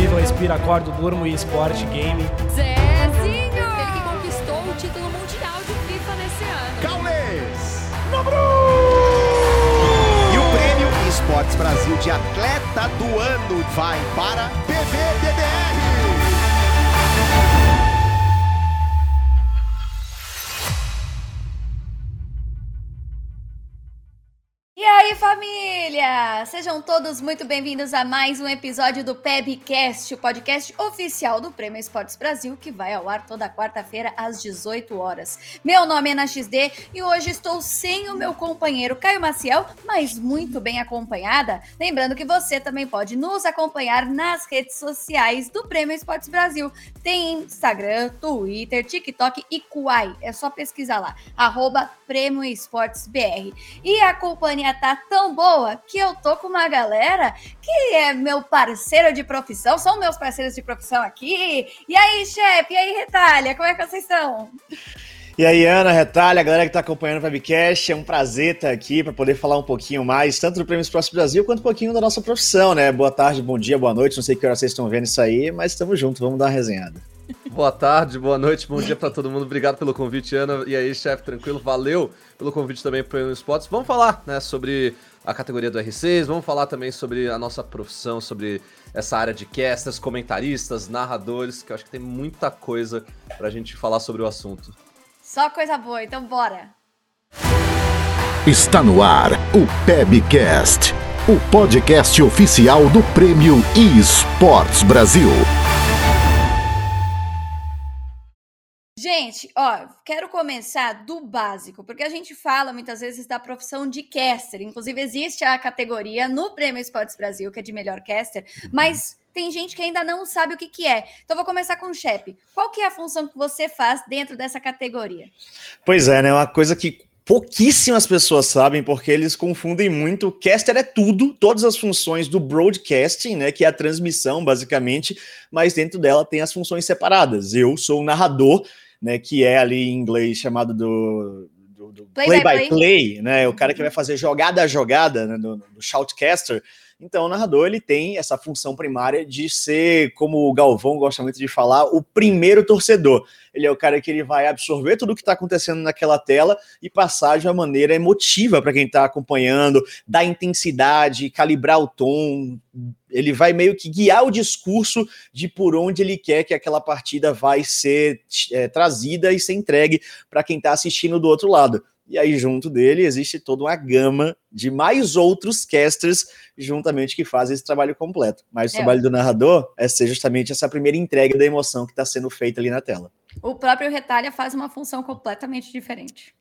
vivo, respiro, acordo, durmo e esporte, game. Zezinho! Ele que conquistou o título mundial de FIFA nesse ano. Gaules! E o prêmio Esportes Brasil de Atleta do Ano vai para PVDDR. E aí, família! Sejam todos muito bem-vindos a mais um episódio do PEBcast, o podcast oficial do Prêmio Esportes Brasil, que vai ao ar toda quarta-feira às 18 horas. Meu nome é Ana XD e hoje estou sem o meu companheiro Caio Maciel, mas muito bem acompanhada. Lembrando que você também pode nos acompanhar nas redes sociais do Prêmio Esportes Brasil. Tem Instagram, Twitter, TikTok e Kuai. É só pesquisar lá, arroba Prêmio Esportes BR. E a companhia tá tão boa que eu tô com uma galera que é meu parceiro de profissão, são meus parceiros de profissão aqui. E aí, chefe? E aí, Retalha? Como é que vocês estão? E aí, Ana, Retalha, a galera que está acompanhando o webcast, é um prazer estar aqui para poder falar um pouquinho mais, tanto do Prêmio Esporte Brasil, quanto um pouquinho da nossa profissão, né? Boa tarde, bom dia, boa noite, não sei que hora vocês estão vendo isso aí, mas estamos juntos, vamos dar uma resenhada. Boa tarde, boa noite, bom dia para todo mundo. Obrigado pelo convite, Ana. E aí, chefe, tranquilo? Valeu pelo convite também para o Esportes. Vamos falar, né, sobre a categoria do R6, vamos falar também sobre a nossa profissão, sobre essa área de casters, comentaristas, narradores, que eu acho que tem muita coisa para a gente falar sobre o assunto. Só coisa boa, então bora. Está no ar o PEBcast, o podcast oficial do Prêmio eSports Brasil. Gente, ó, quero começar do básico, porque a gente fala muitas vezes da profissão de caster. Inclusive, existe a categoria no Prêmio Esportes Brasil, que é de melhor caster, mas tem gente que ainda não sabe o que, que é. Então, vou começar com o Shep. Qual que é a função que você faz dentro dessa categoria? Pois é, né? Uma coisa que pouquíssimas pessoas sabem, porque eles confundem muito. Caster é tudo, todas as funções do broadcasting, né? Que é a transmissão, basicamente, mas dentro dela tem as funções separadas. Eu sou o narrador né, que é ali em inglês chamado do, do, do play, play, by play, play, né, o cara que vai fazer jogada a jogada, né, do, do shoutcaster. Então, o narrador ele tem essa função primária de ser, como o Galvão gosta muito de falar, o primeiro torcedor. Ele é o cara que ele vai absorver tudo o que está acontecendo naquela tela e passar de uma maneira emotiva para quem está acompanhando, dar intensidade, calibrar o tom. Ele vai meio que guiar o discurso de por onde ele quer que aquela partida vai ser é, trazida e ser entregue para quem está assistindo do outro lado. E aí, junto dele, existe toda uma gama de mais outros casters juntamente que fazem esse trabalho completo. Mas o é. trabalho do narrador é ser justamente essa primeira entrega da emoção que está sendo feita ali na tela. O próprio Retalha faz uma função completamente diferente.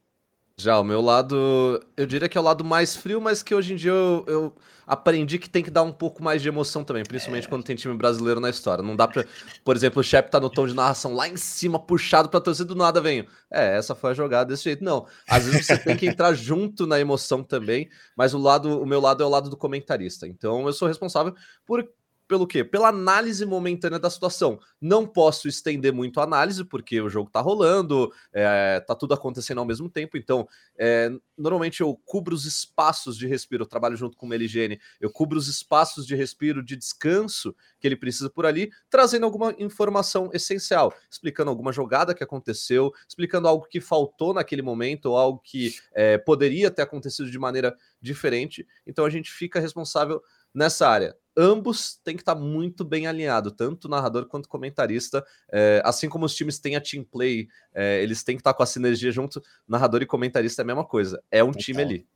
Já, o meu lado, eu diria que é o lado mais frio, mas que hoje em dia eu, eu aprendi que tem que dar um pouco mais de emoção também, principalmente é. quando tem time brasileiro na história. Não dá pra, por exemplo, o Shep tá no tom de narração lá em cima, puxado pra torcida, do nada vem. É, essa foi a jogada desse jeito. Não, às vezes você tem que entrar junto na emoção também, mas o lado, o meu lado é o lado do comentarista. Então eu sou responsável por pelo quê? Pela análise momentânea da situação. Não posso estender muito a análise, porque o jogo tá rolando, é, tá tudo acontecendo ao mesmo tempo, então é, normalmente eu cubro os espaços de respiro, eu trabalho junto com o Meligene, eu cubro os espaços de respiro, de descanso que ele precisa por ali, trazendo alguma informação essencial, explicando alguma jogada que aconteceu, explicando algo que faltou naquele momento, ou algo que é, poderia ter acontecido de maneira diferente. Então a gente fica responsável nessa área ambos têm que estar muito bem alinhados, tanto narrador quanto comentarista. É, assim como os times têm a team play, é, eles têm que estar com a sinergia junto. Narrador e comentarista é a mesma coisa, é um Total. time ali.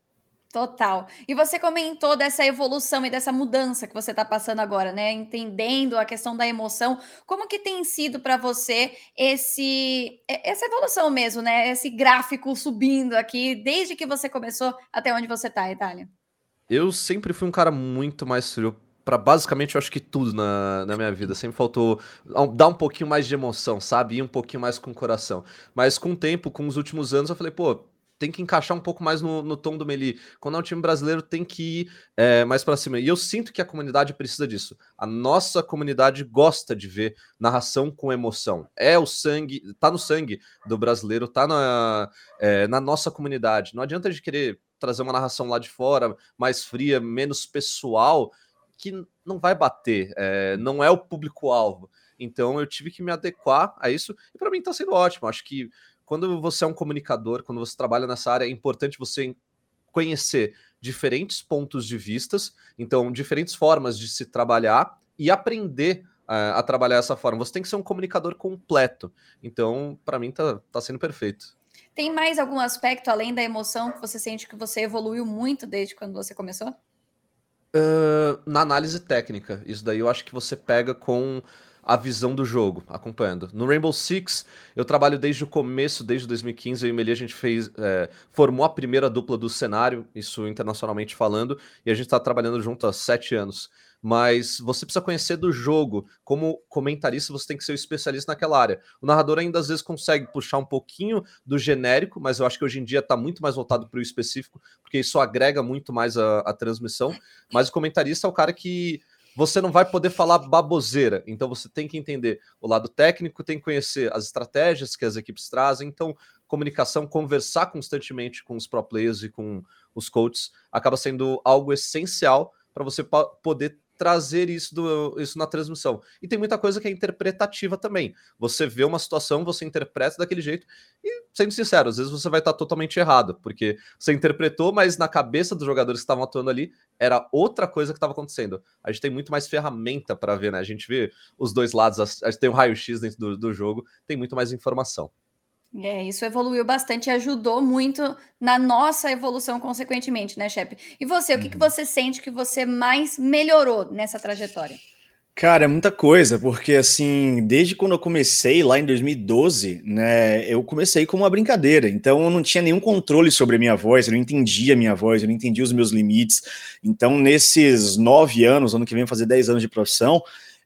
Total. E você comentou dessa evolução e dessa mudança que você está passando agora, né? Entendendo a questão da emoção. Como que tem sido para você esse essa evolução mesmo, né? Esse gráfico subindo aqui, desde que você começou até onde você está, Itália? Eu sempre fui um cara muito mais frio para basicamente eu acho que tudo na, na minha vida. Sempre faltou dar um pouquinho mais de emoção, sabe? Ir um pouquinho mais com o coração. Mas com o tempo, com os últimos anos, eu falei, pô, tem que encaixar um pouco mais no, no tom do Meli. Quando é um time brasileiro, tem que ir é, mais para cima. E eu sinto que a comunidade precisa disso. A nossa comunidade gosta de ver narração com emoção. É o sangue, tá no sangue do brasileiro, tá na, é, na nossa comunidade. Não adianta de querer trazer uma narração lá de fora, mais fria, menos pessoal, que não vai bater, é, não é o público-alvo. Então eu tive que me adequar a isso, e para mim está sendo ótimo. Acho que quando você é um comunicador, quando você trabalha nessa área, é importante você conhecer diferentes pontos de vistas, então diferentes formas de se trabalhar e aprender uh, a trabalhar dessa forma. Você tem que ser um comunicador completo. Então, para mim, tá, tá sendo perfeito. Tem mais algum aspecto além da emoção que você sente que você evoluiu muito desde quando você começou? Uh, na análise técnica. Isso daí eu acho que você pega com a visão do jogo, acompanhando. No Rainbow Six, eu trabalho desde o começo, desde 2015, eu e o Meli, a gente fez, é, formou a primeira dupla do cenário, isso internacionalmente falando, e a gente está trabalhando junto há sete anos. Mas você precisa conhecer do jogo. Como comentarista, você tem que ser um especialista naquela área. O narrador ainda às vezes consegue puxar um pouquinho do genérico, mas eu acho que hoje em dia está muito mais voltado para o específico, porque isso agrega muito mais a, a transmissão. Mas o comentarista é o cara que você não vai poder falar baboseira. Então você tem que entender o lado técnico, tem que conhecer as estratégias que as equipes trazem. Então, comunicação, conversar constantemente com os pro players e com os coaches acaba sendo algo essencial para você poder trazer isso, do, isso na transmissão. E tem muita coisa que é interpretativa também. Você vê uma situação, você interpreta daquele jeito, e sendo sincero, às vezes você vai estar totalmente errado, porque você interpretou, mas na cabeça dos jogadores que estavam atuando ali era outra coisa que estava acontecendo. A gente tem muito mais ferramenta para ver, né? A gente vê os dois lados, a gente tem um raio-x dentro do, do jogo, tem muito mais informação. É, isso evoluiu bastante e ajudou muito na nossa evolução, consequentemente, né, Shep? E você, uhum. o que, que uhum. você sente que você mais melhorou nessa trajetória? Cara, é muita coisa, porque assim, desde quando eu comecei lá em 2012, né, eu comecei como uma brincadeira, então eu não tinha nenhum controle sobre a minha voz, eu não entendia a minha voz, eu não entendia os meus limites. Então, nesses nove anos, ano que vem fazer dez anos de profissão,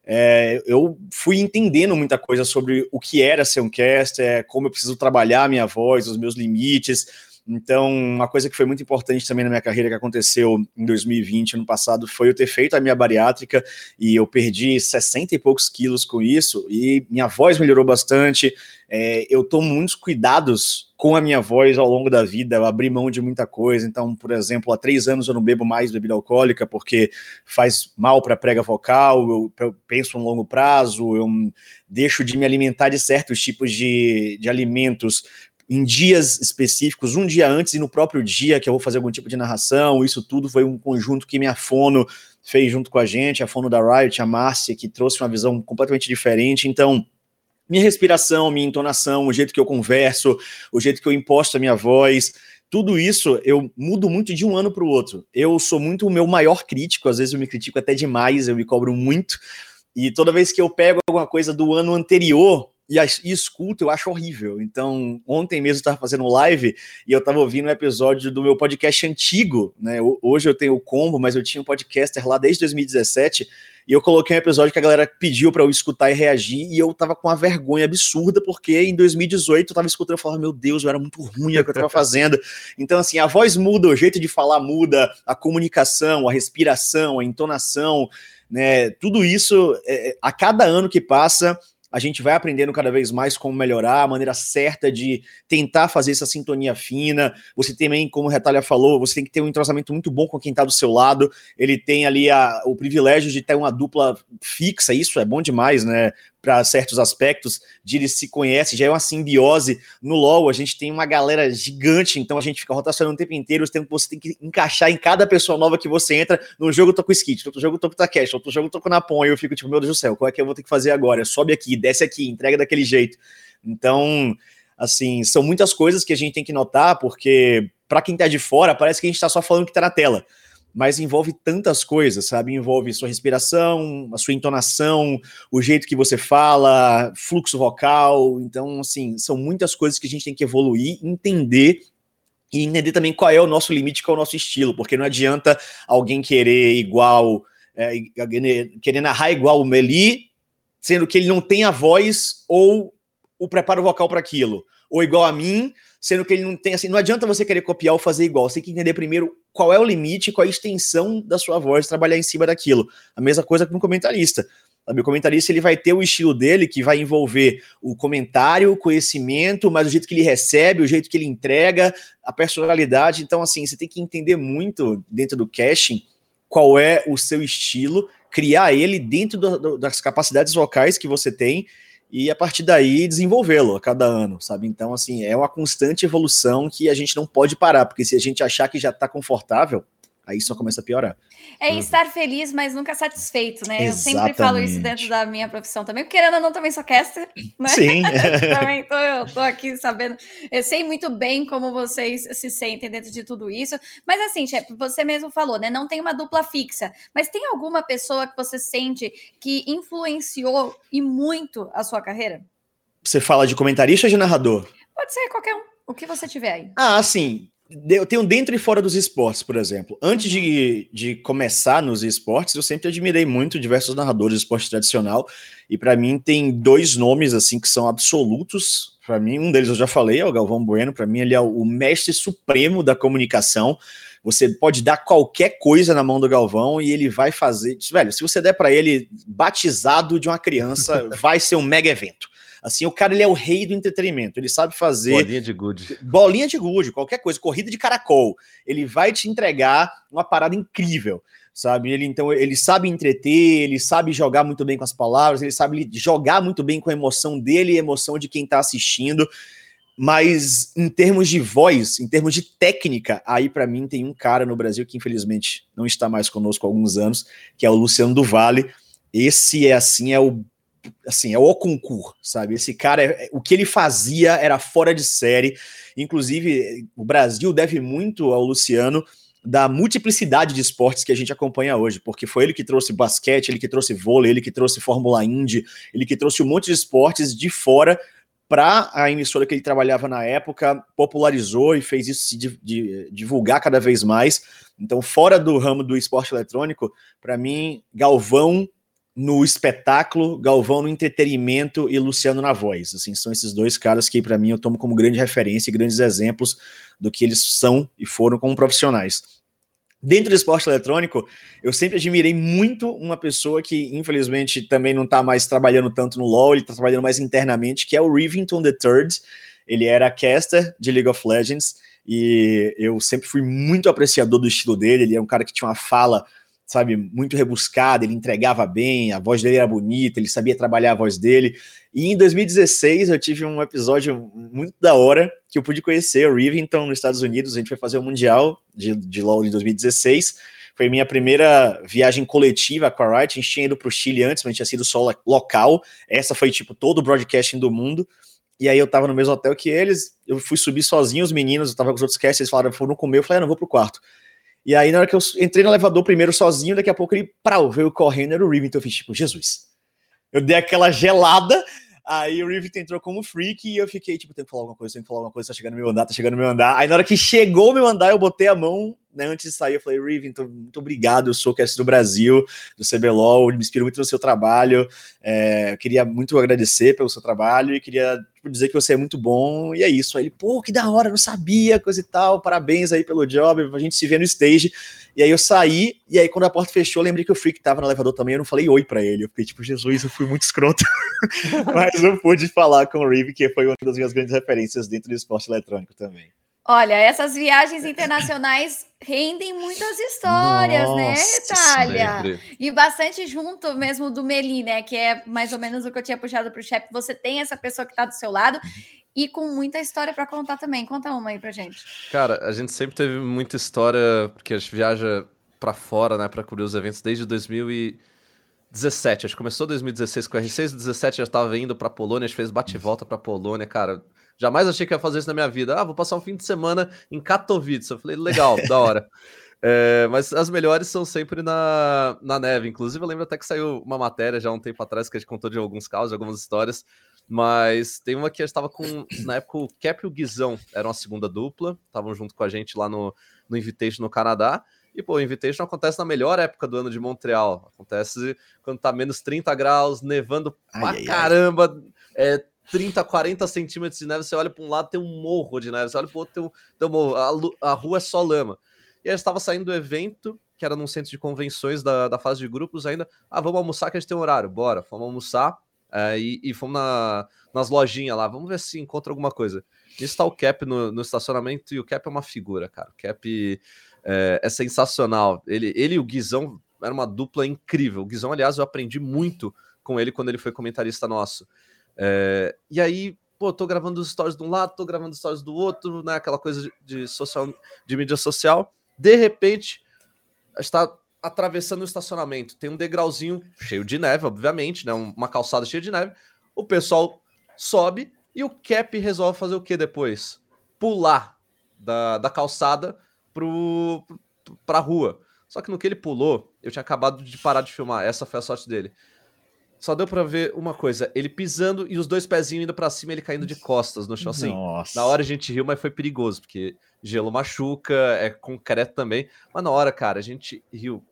é, eu fui entendendo muita coisa sobre o que era ser um caster, como eu preciso trabalhar a minha voz, os meus limites. Então, uma coisa que foi muito importante também na minha carreira que aconteceu em 2020, ano passado, foi eu ter feito a minha bariátrica e eu perdi 60 e poucos quilos com isso e minha voz melhorou bastante. É, eu tomo muitos cuidados com a minha voz ao longo da vida, eu abri mão de muita coisa. Então, por exemplo, há três anos eu não bebo mais bebida alcoólica porque faz mal para a prega vocal, eu, eu, penso no longo prazo, eu deixo de me alimentar de certos tipos de, de alimentos em dias específicos, um dia antes e no próprio dia que eu vou fazer algum tipo de narração. Isso tudo foi um conjunto que minha fono fez junto com a gente, a fono da Riot, a Márcia, que trouxe uma visão completamente diferente. Então, minha respiração, minha entonação, o jeito que eu converso, o jeito que eu imposto a minha voz, tudo isso eu mudo muito de um ano para o outro. Eu sou muito o meu maior crítico, às vezes eu me critico até demais, eu me cobro muito. E toda vez que eu pego alguma coisa do ano anterior e, e escuto, eu acho horrível. Então, ontem mesmo eu estava fazendo live e eu estava ouvindo um episódio do meu podcast antigo, né? Hoje eu tenho o combo, mas eu tinha um podcaster lá desde 2017 e eu coloquei um episódio que a galera pediu para eu escutar e reagir, e eu tava com uma vergonha absurda, porque em 2018 eu tava escutando e falava, meu Deus, eu era muito ruim o que eu tava fazendo. Então, assim, a voz muda, o jeito de falar muda, a comunicação, a respiração, a entonação, né? Tudo isso, é, a cada ano que passa, a gente vai aprendendo cada vez mais como melhorar, a maneira certa de tentar fazer essa sintonia fina. Você também, como o Retalha falou, você tem que ter um entrosamento muito bom com quem está do seu lado. Ele tem ali a, o privilégio de ter uma dupla fixa, isso é bom demais, né? Para certos aspectos, de eles se conhecem, já é uma simbiose. No LoL, a gente tem uma galera gigante, então a gente fica rotacionando o tempo inteiro, o tempo você tem que encaixar em cada pessoa nova que você entra. No jogo eu tô com Skit, outro jogo eu tô com Takeshi, outro jogo eu tô com Napon, e eu fico tipo, meu Deus do céu, qual é que eu vou ter que fazer agora? Sobe aqui, desce aqui, entrega daquele jeito. Então, assim, são muitas coisas que a gente tem que notar, porque para quem tá de fora, parece que a gente tá só falando que tá na tela mas envolve tantas coisas, sabe? Envolve sua respiração, a sua entonação, o jeito que você fala, fluxo vocal. Então, assim, são muitas coisas que a gente tem que evoluir, entender e entender também qual é o nosso limite, qual é o nosso estilo, porque não adianta alguém querer igual, é, querer narrar igual o Meli, sendo que ele não tem a voz ou o preparo vocal para aquilo, ou igual a mim, sendo que ele não tem assim, não adianta você querer copiar ou fazer igual, você tem que entender primeiro qual é o limite, qual é a extensão da sua voz, trabalhar em cima daquilo. A mesma coisa com o comentarista. O comentarista ele vai ter o estilo dele, que vai envolver o comentário, o conhecimento, mas o jeito que ele recebe, o jeito que ele entrega, a personalidade. Então, assim, você tem que entender muito dentro do caching qual é o seu estilo, criar ele dentro do, do, das capacidades vocais que você tem e a partir daí desenvolvê-lo a cada ano, sabe? Então, assim, é uma constante evolução que a gente não pode parar, porque se a gente achar que já está confortável, aí só começa a piorar. É uhum. estar feliz, mas nunca satisfeito, né? Exatamente. Eu sempre falo isso dentro da minha profissão também, porque querendo ou não, também sou caster, né? Sim. também tô, eu tô aqui sabendo, eu sei muito bem como vocês se sentem dentro de tudo isso, mas assim, chefe, você mesmo falou, né? Não tem uma dupla fixa, mas tem alguma pessoa que você sente que influenciou e muito a sua carreira? Você fala de comentarista ou de narrador? Pode ser qualquer um, o que você tiver aí. Ah, sim eu tenho dentro e fora dos esportes, por exemplo. Antes de, de começar nos esportes, eu sempre admirei muito diversos narradores de esporte tradicional. E para mim tem dois nomes assim que são absolutos. Para mim, um deles eu já falei, é o Galvão Bueno. Para mim, ele é o mestre supremo da comunicação. Você pode dar qualquer coisa na mão do Galvão e ele vai fazer. Velho, se você der para ele batizado de uma criança, vai ser um mega evento. Assim, o cara ele é o rei do entretenimento. Ele sabe fazer. Bolinha de gude. Bolinha de gude, qualquer coisa, corrida de caracol. Ele vai te entregar uma parada incrível sabe? Ele então ele sabe entreter, ele sabe jogar muito bem com as palavras, ele sabe jogar muito bem com a emoção dele e a emoção de quem está assistindo. Mas em termos de voz, em termos de técnica, aí para mim tem um cara no Brasil que infelizmente não está mais conosco há alguns anos, que é o Luciano do Vale. Esse é assim, é o assim, é o concurso, sabe? Esse cara, é, o que ele fazia era fora de série. Inclusive, o Brasil deve muito ao Luciano da multiplicidade de esportes que a gente acompanha hoje, porque foi ele que trouxe basquete, ele que trouxe vôlei, ele que trouxe Fórmula Indy, ele que trouxe um monte de esportes de fora para a emissora que ele trabalhava na época, popularizou e fez isso se divulgar cada vez mais. Então, fora do ramo do esporte eletrônico, para mim, Galvão no espetáculo, Galvão no entretenimento e Luciano na voz. Assim, são esses dois caras que, para mim, eu tomo como grande referência e grandes exemplos do que eles são e foram como profissionais. Dentro do esporte eletrônico, eu sempre admirei muito uma pessoa que, infelizmente, também não está mais trabalhando tanto no LoL, ele está trabalhando mais internamente, que é o Rivington III. Ele era caster de League of Legends e eu sempre fui muito apreciador do estilo dele. Ele é um cara que tinha uma fala sabe, muito rebuscada, ele entregava bem, a voz dele era bonita, ele sabia trabalhar a voz dele. E em 2016 eu tive um episódio muito da hora que eu pude conhecer o Rivington nos Estados Unidos. A gente foi fazer o Mundial de, de LoL em 2016. Foi minha primeira viagem coletiva com a Riot. A gente tinha ido para o Chile antes, mas tinha sido só local. Essa foi tipo todo o broadcasting do mundo. E aí eu tava no mesmo hotel que eles, eu fui subir sozinho, os meninos, eu tava com os outros casters, eles falaram, foram comer, eu falei, ah, não, vou pro quarto. E aí, na hora que eu entrei no elevador primeiro sozinho, daqui a pouco ele prau, veio correndo, era o Rivington. Eu fiz tipo, Jesus. Eu dei aquela gelada, aí o Rivington entrou como freak e eu fiquei tipo, tem que falar alguma coisa, tem que falar alguma coisa, tá chegando no meu andar, tá chegando no meu andar. Aí na hora que chegou o meu andar, eu botei a mão né, antes de sair, eu falei, Rivington, muito obrigado, eu sou o cast do Brasil, do CBLOL, me inspiro muito no seu trabalho, é, eu queria muito agradecer pelo seu trabalho e queria tipo, dizer que você é muito bom, e é isso. Aí ele, pô, que da hora, não sabia, coisa e tal, parabéns aí pelo job, a gente se vê no stage. E aí eu saí, e aí quando a porta fechou, lembrei que o Freak tava no elevador também, eu não falei oi para ele, eu fiquei tipo, Jesus, eu fui muito escroto. Mas eu pude falar com o Riv, que foi uma das minhas grandes referências dentro do esporte eletrônico também. Olha, essas viagens internacionais rendem muitas histórias, né, Nossa, né, Itália? E bastante junto mesmo do Meli, né? Que é mais ou menos o que eu tinha puxado para o chefe. Você tem essa pessoa que está do seu lado e com muita história para contar também. Conta uma aí pra gente. Cara, a gente sempre teve muita história, porque a gente viaja para fora, né, para cobrir os eventos desde 2017. Acho que começou 2016 com o R6, 17 já estava indo para Polônia, a gente fez bate-volta para Polônia, cara Jamais achei que ia fazer isso na minha vida. Ah, vou passar um fim de semana em Katowice. Eu falei, legal, da hora. É, mas as melhores são sempre na, na neve. Inclusive, eu lembro até que saiu uma matéria já um tempo atrás que a gente contou de alguns casos, de algumas histórias. Mas tem uma que a gente estava com, na época, o Cap e o Guizão eram a segunda dupla, estavam junto com a gente lá no, no Invitation no Canadá. E, pô, o Invitation acontece na melhor época do ano de Montreal. Acontece quando tá menos 30 graus, nevando ai, pra ai, caramba. Ai. É, 30, 40 centímetros de neve, você olha para um lado, tem um morro de neve, você olha para o outro, tem um, tem um morro, a, a, rua é só lama. E aí estava saindo do evento, que era num centro de convenções da, da fase de grupos ainda. Ah, vamos almoçar que a gente tem um horário, bora. Fomos almoçar é, e, e, fomos na, nas lojinhas lá, vamos ver se encontra alguma coisa. Está o Cap no, no, estacionamento e o Cap é uma figura, cara. O Cap é, é sensacional. Ele, ele e o Guizão era uma dupla incrível. O Guizão, aliás, eu aprendi muito com ele quando ele foi comentarista nosso. É, e aí, pô, tô gravando os stories de um lado, tô gravando os stories do outro, né? Aquela coisa de, de social, de mídia social. De repente, está atravessando o estacionamento. Tem um degrauzinho cheio de neve, obviamente, né? Uma calçada cheia de neve. O pessoal sobe e o Cap resolve fazer o que depois? Pular da, da calçada pro, pra rua. Só que no que ele pulou, eu tinha acabado de parar de filmar. Essa foi a sorte dele. Só deu para ver uma coisa, ele pisando e os dois pezinhos indo para cima, ele caindo de costas no chão. Assim, Nossa. na hora a gente riu, mas foi perigoso, porque gelo machuca, é concreto também. Mas na hora, cara, a gente riu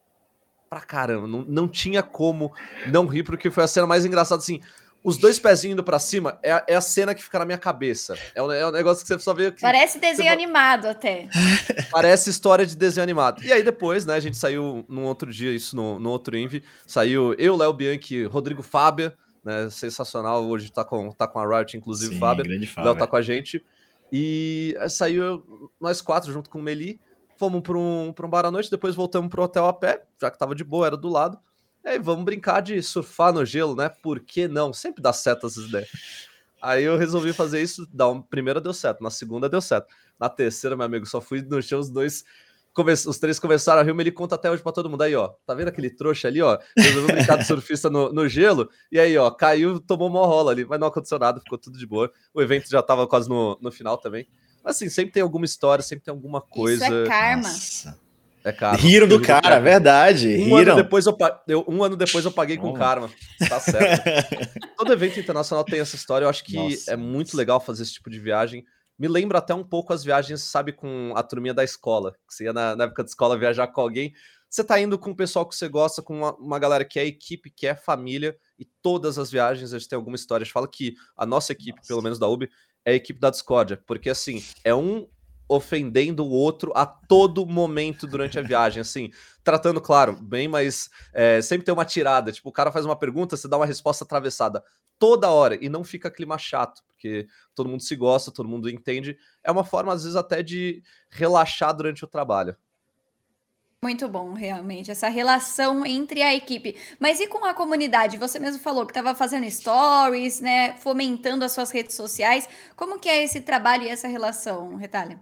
pra caramba. Não, não tinha como não rir, porque foi a cena mais engraçada, assim. Os dois pezinhos indo pra cima é, a- é a cena que fica na minha cabeça. É um, é um negócio que você só vê que Parece desenho Você- animado até. parece história de desenho animado. E aí depois, né, a gente saiu num outro dia, isso no, no outro Envy, saiu eu, Léo Bianchi, Rodrigo Fábia, né, sensacional, hoje tá com, tá com a Riot, inclusive, Sim, Fábia. Fábio. Léo tá com a gente. E aí saiu eu- nós quatro junto com o Meli. Fomos para um, pra um bar à noite, depois voltamos pro hotel a pé, já que tava de boa, era do lado. E aí vamos brincar de surfar no gelo, né? Por que não? Sempre dá certo essas ideias. Aí eu resolvi fazer isso. Da um- primeira deu certo, na segunda deu certo. Na terceira, meu amigo, só fui no chão, os dois. come- Os três começaram a rir, mas ele conta até hoje pra todo mundo. Aí, ó, tá vendo aquele trouxa ali, ó? Resolveu brincar de surfista no, no gelo, e aí, ó, caiu, tomou uma rola ali, mas não aconteceu nada, ficou tudo de boa. O evento já tava quase no, no final também. Mas assim, sempre tem alguma história, sempre tem alguma coisa. Isso é karma. Nossa. É caro. Do Riram cara, verdade. Um ano, riram. depois eu, eu- um ano depois eu paguei com Oh. karma. Tá certo. Todo evento internacional tem essa história. Eu acho que Nossa, é muito nossa. legal fazer esse tipo de viagem. Me lembra até um pouco as viagens, sabe, com a turminha da escola. Que você ia na, na época de escola viajar com alguém. Você tá indo com o pessoal que você gosta, com uma, uma galera que é equipe, que é família. E todas as viagens a gente tem alguma história. A gente fala que a nossa equipe, Nossa. pelo menos da UB, é a equipe da discórdia. Porque assim, é um ofendendo o outro a todo momento durante a viagem, assim, tratando, claro, bem, mas é, sempre tem uma tirada, tipo, o cara faz uma pergunta, você dá uma resposta atravessada toda hora, e não fica clima chato, porque todo mundo se gosta, todo mundo entende, é uma forma, às vezes, até de relaxar durante o trabalho. Muito bom, realmente, essa relação entre a equipe. Mas e com a comunidade? Você mesmo falou que estava fazendo stories, né? Fomentando as suas redes sociais. Como que é esse trabalho e essa relação, Retalha?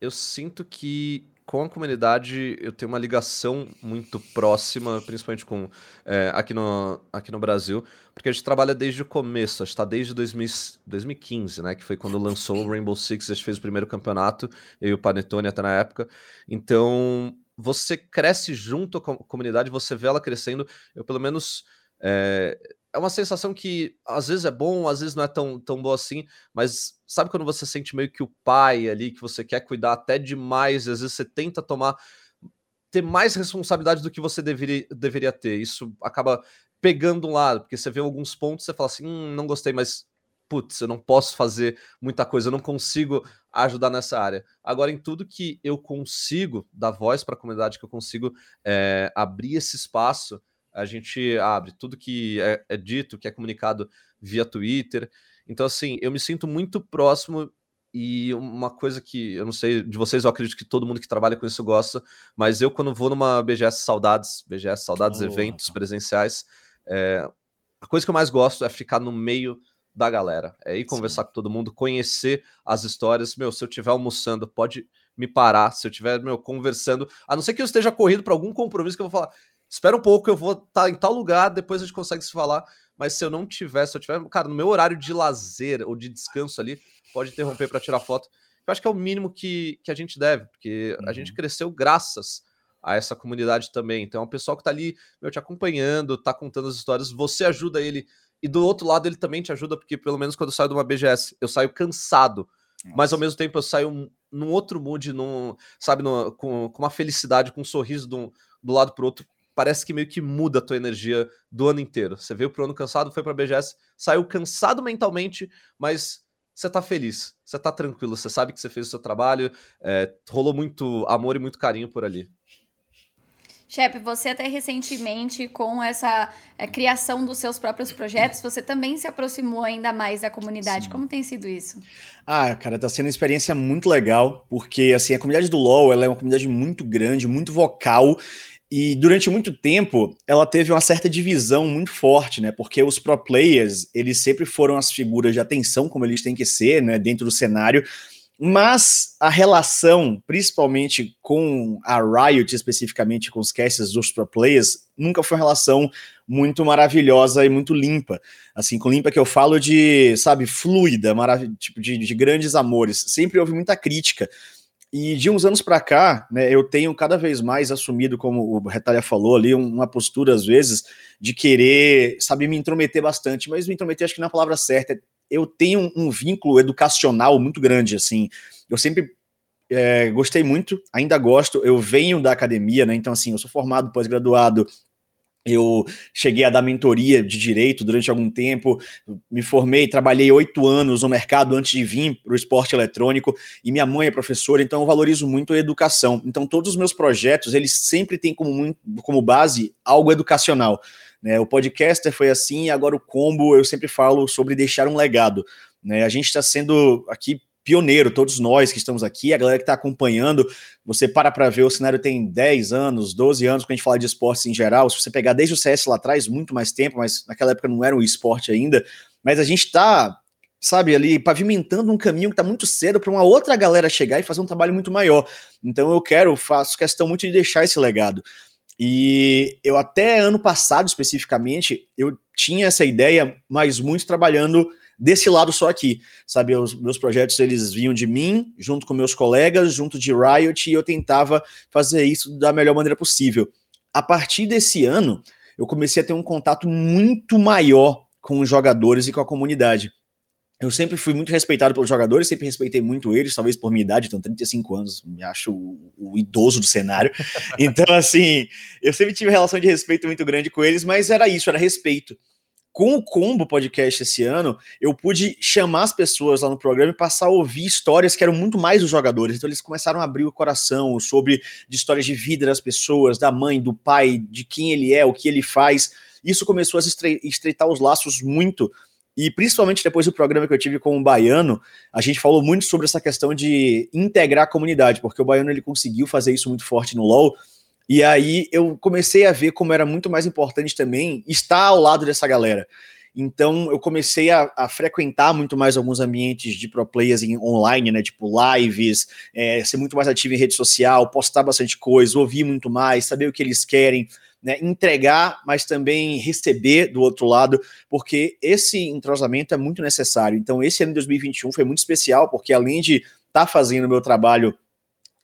Eu sinto que com a comunidade eu tenho uma ligação muito próxima, principalmente com é, aqui, no, aqui no Brasil, porque a gente trabalha desde o começo, a gente está desde 2000, 2015, né? Que foi quando lançou o Rainbow Six, a gente fez o primeiro campeonato, eu e o Panetone até na época. Então você cresce junto com a comunidade, você vê ela crescendo. Eu, pelo menos, é, é uma sensação que às vezes é bom, às vezes não é tão, tão boa assim, mas sabe quando você sente meio que o pai ali, que você quer cuidar até demais, e às vezes você tenta tomar, ter mais responsabilidade do que você deveria, deveria ter. Isso acaba pegando um lado, porque você vê alguns pontos, você fala assim, hum, não gostei, mas putz, eu não posso fazer muita coisa, eu não consigo ajudar nessa área. Agora, em tudo que eu consigo dar voz para a comunidade, que eu consigo é, abrir esse espaço, a gente abre tudo que é, é, dito, que é comunicado via Twitter. Então, assim, eu me sinto muito próximo e uma coisa que eu não sei de vocês, eu acredito que todo mundo que trabalha com isso gosta, mas eu, quando vou numa BGS Saudades, BGS Saudades, Oh. eventos presenciais, é, a coisa que eu mais gosto é ficar no meio da galera. É ir conversar Sim. com todo mundo, conhecer as histórias. Meu, se eu estiver almoçando, pode me parar. Se eu estiver, meu, conversando, a não ser que eu esteja corrido para algum compromisso que eu vou falar, espera um pouco, eu vou estar tá em tal lugar, depois a gente consegue se falar. Mas se eu não tiver, se eu tiver, cara, no meu horário de lazer ou de descanso ali, pode interromper para tirar foto. Eu acho que é o mínimo que, que a gente deve, porque uhum. a gente cresceu graças a essa comunidade também. Então, é um pessoal que tá ali, meu, te acompanhando, tá contando as histórias, você ajuda ele e do outro lado, ele também te ajuda, porque pelo menos quando eu saio de uma BGS, eu saio cansado, Nossa. mas ao mesmo tempo eu saio num outro mood, num, sabe, num, com, com uma felicidade, com um sorriso do, do lado pro outro. Parece que meio que muda a tua energia do ano inteiro. Você veio pro ano cansado, foi pra BGS, saiu cansado mentalmente, mas você tá feliz, você tá tranquilo, você sabe que você fez o seu trabalho, é, rolou muito amor e muito carinho por ali. Shep, você até recentemente, com essa é, criação dos seus próprios projetos, você também se aproximou ainda mais da comunidade. Sim. Como tem sido isso? Ah, cara, tá sendo uma experiência muito legal, porque assim, a comunidade do LoL ela é uma comunidade muito grande, muito vocal, e durante muito tempo ela teve uma certa divisão muito forte, né? Porque os pro players, eles sempre foram as figuras de atenção, como eles têm que ser, né, dentro do cenário, mas a relação, principalmente com a Riot, especificamente com os casts dos pro players, nunca foi uma relação muito maravilhosa e muito limpa. Assim, com limpa que eu falo de, sabe, fluida, tipo de, de grandes amores. Sempre houve muita crítica. E de uns anos para cá, né, eu tenho cada vez mais assumido, como o Retalha falou ali, uma postura, às vezes, de querer, sabe, me intrometer bastante, mas me intrometer acho que na palavra certa, é eu tenho um vínculo educacional muito grande, assim. Eu sempre é, gostei muito, ainda gosto. Eu venho da academia, né? Então, assim, eu sou formado pós-graduado. Eu cheguei a dar mentoria de direito durante algum tempo, me formei, trabalhei oito anos no mercado antes de vir para o esporte eletrônico, e minha mãe é professora, então eu valorizo muito a educação. Então, todos os meus projetos, eles sempre têm como, como base algo educacional. Né? O podcaster foi assim, agora o combo eu sempre falo sobre deixar um legado. Né? A gente está sendo aqui pioneiro, todos nós que estamos aqui, a galera que está acompanhando, você para para ver, o cenário tem 10 anos, 12 anos, quando a gente fala de esportes em geral, se você pegar desde o CS lá atrás, muito mais tempo, mas naquela época não era um esporte ainda, mas a gente está, sabe, ali pavimentando um caminho que está muito cedo para uma outra galera chegar e fazer um trabalho muito maior. Então eu quero, faço questão muito de deixar esse legado. E eu até ano passado, especificamente, eu tinha essa ideia, mas muito trabalhando desse lado só aqui, sabe? Os meus projetos, eles vinham de mim, junto com meus colegas, junto de Riot, e eu tentava fazer isso da melhor maneira possível. A partir desse ano, eu comecei a ter um contato muito maior com os jogadores e com a comunidade. Eu sempre fui muito respeitado pelos jogadores, sempre respeitei muito eles, talvez por minha idade, tenho 35 anos, me acho o, o idoso do cenário. Então, assim, eu sempre tive uma relação de respeito muito grande com eles, mas era isso, era respeito. Com o Combo Podcast esse ano, eu pude chamar as pessoas lá no programa e passar a ouvir histórias que eram muito mais dos jogadores. Então, eles começaram a abrir o coração sobre de histórias de vida das pessoas, da mãe, do pai, de quem ele é, o que ele faz. Isso começou a estreitar os laços muito e principalmente depois do programa que eu tive com o Baiano, a gente falou muito sobre essa questão de integrar a comunidade, porque o Baiano ele conseguiu fazer isso muito forte no LoL. E aí eu comecei a ver como era muito mais importante também estar ao lado dessa galera. Então eu comecei a, a frequentar muito mais alguns ambientes de pro players em, online, né? Tipo lives, é, ser muito mais ativo em rede social, postar bastante coisa, ouvir muito mais, saber o que eles querem né, entregar, mas também receber do outro lado, porque esse entrosamento é muito necessário. Então, esse ano de 2021 foi muito especial, porque além de estar tá fazendo o meu trabalho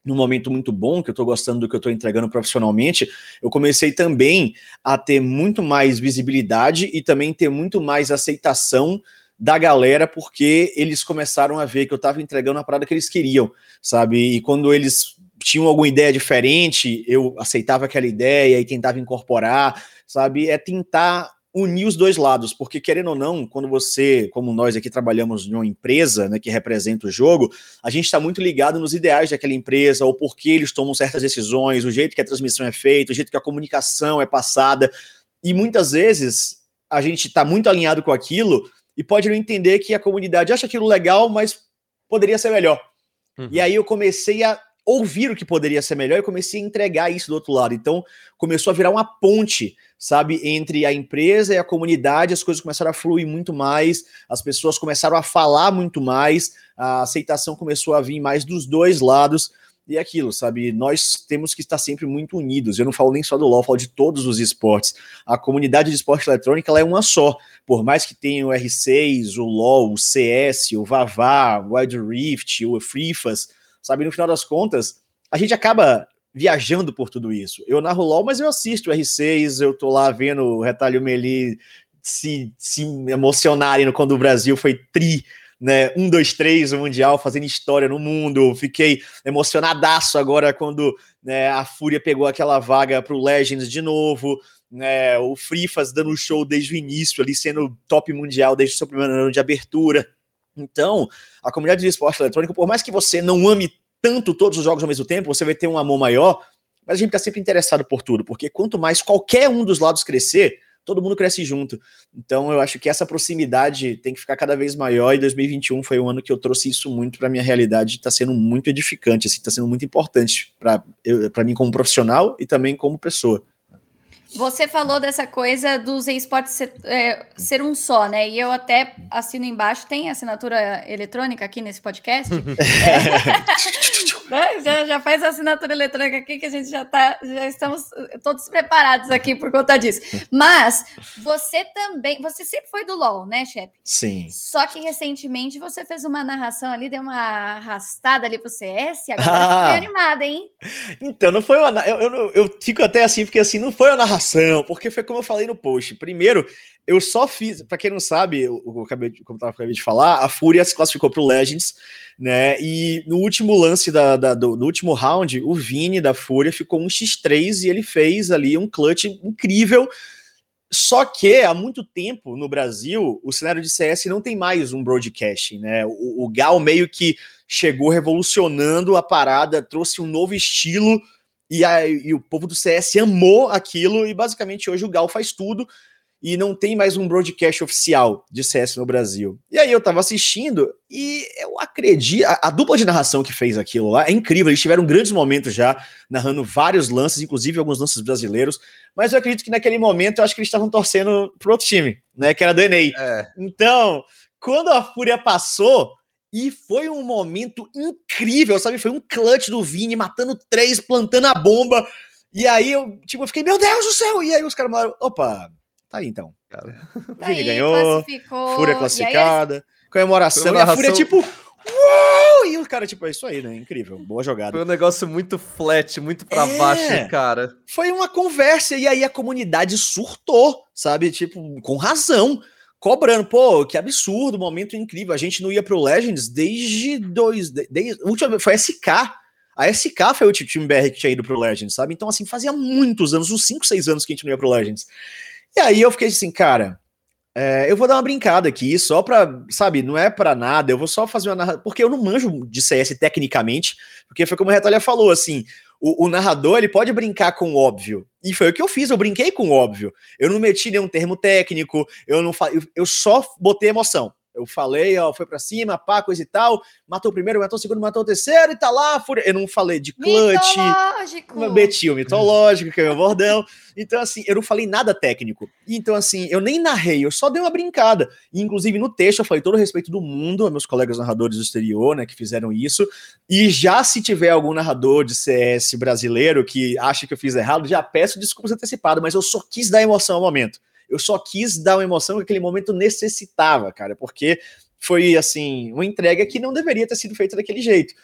num momento muito bom, que eu estou gostando do que eu estou entregando profissionalmente, eu comecei também a ter muito mais visibilidade e também ter muito mais aceitação da galera, porque eles começaram a ver que eu estava entregando a parada que eles queriam, sabe? E quando eles tinham alguma ideia diferente, eu aceitava aquela ideia e tentava incorporar, sabe? É tentar unir os dois lados, porque querendo ou não, quando você, como nós aqui trabalhamos em uma empresa, né, que representa o jogo, a gente está muito ligado nos ideais daquela empresa, ou por que eles tomam certas decisões, o jeito que a transmissão é feita, o jeito que a comunicação é passada, e muitas vezes a gente está muito alinhado com aquilo e pode não entender que a comunidade acha aquilo legal, mas poderia ser melhor. Uhum. E aí eu comecei a ouvir o que poderia ser melhor e comecei a entregar isso do outro lado. Então, começou a virar uma ponte, sabe, entre a empresa e a comunidade, as coisas começaram a fluir muito mais, as pessoas começaram a falar muito mais, a aceitação começou a vir mais dos dois lados. E aquilo, sabe? Nós temos que estar sempre muito unidos. Eu não falo nem só do LoL, falo de todos os esportes. A comunidade de esporte eletrônico ela é uma só. Por mais que tenha o R6, o LoL, o CS, o Vavá, o Wild Rift, o FIFAs, sabe? No final das contas, a gente acaba viajando por tudo isso. Eu narro LOL, mas eu assisto R6, eu tô lá vendo o Retalho Meli se, se emocionarem quando o Brasil foi tri, né? Um, dois, três, o Mundial, fazendo história no mundo. Fiquei emocionadaço agora quando né, a Fúria pegou aquela vaga pro Legends de novo. Né, o Frifas dando show desde o início, ali sendo top mundial desde o seu primeiro ano de abertura. Então, a comunidade de esporte eletrônico, por mais que você não ame tanto todos os jogos ao mesmo tempo, você vai ter um amor maior, mas a gente está sempre interessado por tudo, porque quanto mais qualquer um dos lados crescer, todo mundo cresce junto. Então eu acho que essa proximidade tem que ficar cada vez maior e 2021 foi um ano que eu trouxe isso muito para minha realidade, está sendo muito edificante, está assim, sendo muito importante para mim como profissional e também como pessoa. Você falou dessa coisa dos esportes ser, é, ser, um só, né? E eu até assino embaixo, tem assinatura eletrônica aqui nesse podcast. é, já, já, faz a assinatura eletrônica aqui que a gente já tá, já estamos todos preparados aqui por conta disso. Mas você também, você sempre foi do LOL, né, chefe? Sim. Só que recentemente você fez uma narração ali, deu uma arrastada ali pro CS, agora ah. foi animada, hein? Então, não foi uma. Eu, eu, eu fico até assim, porque assim, não foi uma narração porque foi como eu falei no post. Primeiro, eu só fiz, para quem não sabe, eu, eu acabei, como eu acabei de falar, a Fúria se classificou para o Legends, né? E no último lance da, da do, último round, o Vini da Fúria ficou um x3 e ele fez ali um clutch incrível. Só que há muito tempo no Brasil, o cenário de CS não tem mais um broadcast, né? O, o Gal meio que chegou revolucionando a parada, trouxe um novo estilo e, a, e o povo do CS amou aquilo, e basicamente hoje o Gal faz tudo, e não tem mais um broadcast oficial de CS no Brasil. E aí eu tava assistindo, e eu acredito, a, a dupla de narração que fez aquilo lá é incrível, eles tiveram grandes momentos já, narrando vários lances, inclusive alguns lances brasileiros, mas eu acredito que naquele momento eu acho que eles estavam torcendo pro outro time, né, que era do Enei. É. Então, quando a Fúria passou, e foi um momento incrível, sabe? Foi um clutch do Vini, matando três, plantando a bomba. E aí eu, tipo, eu fiquei, meu Deus do céu! E aí os caras falaram, opa, tá aí então, cara. Tá Vini aí, ganhou, Fúria classificada, aí, comemoração, e a Fúria, tipo, uou! E o cara, tipo, é isso aí, né? Incrível, boa jogada. Foi um negócio muito flat, muito pra é, baixo, cara. Foi uma conversa, e aí a comunidade surtou, sabe? Tipo, com razão cobrando, pô, que absurdo, momento incrível. A gente não ia pro Legends desde dois. Desde, última foi SK. A SK foi o time BR que tinha ido pro Legends, sabe? Então, assim, fazia muitos anos, uns 5, 6 anos que a gente não ia pro Legends. E aí eu fiquei assim, cara, é, eu vou dar uma brincada aqui, só pra, sabe, não é pra nada, eu vou só fazer uma narração, porque eu não manjo de CS tecnicamente, porque foi como a Retalha falou, assim, o, o, narrador ele pode brincar com o óbvio. E foi o que eu fiz, eu brinquei com o óbvio. Eu não meti nenhum termo técnico, eu não eu, eu só botei emoção. Eu falei, ó, foi para cima, pá, coisa e tal. Matou o primeiro, matou o segundo, matou o terceiro e tá lá. Fúria. Eu não falei de clutch. Mitológico. Meti o mitológico, que é meu bordão. Então, assim, eu não falei nada técnico. Então, assim, eu nem narrei, eu só dei uma brincada. E, inclusive, no texto, eu falei todo o respeito do mundo, meus colegas narradores do exterior, né, que fizeram isso. E já se tiver algum narrador de CS brasileiro que acha que eu fiz errado, já peço desculpas antecipadas, mas eu só quis dar emoção ao momento eu só quis dar uma emoção que aquele momento necessitava, cara, porque foi assim, uma entrega que não deveria ter sido feita daquele jeito.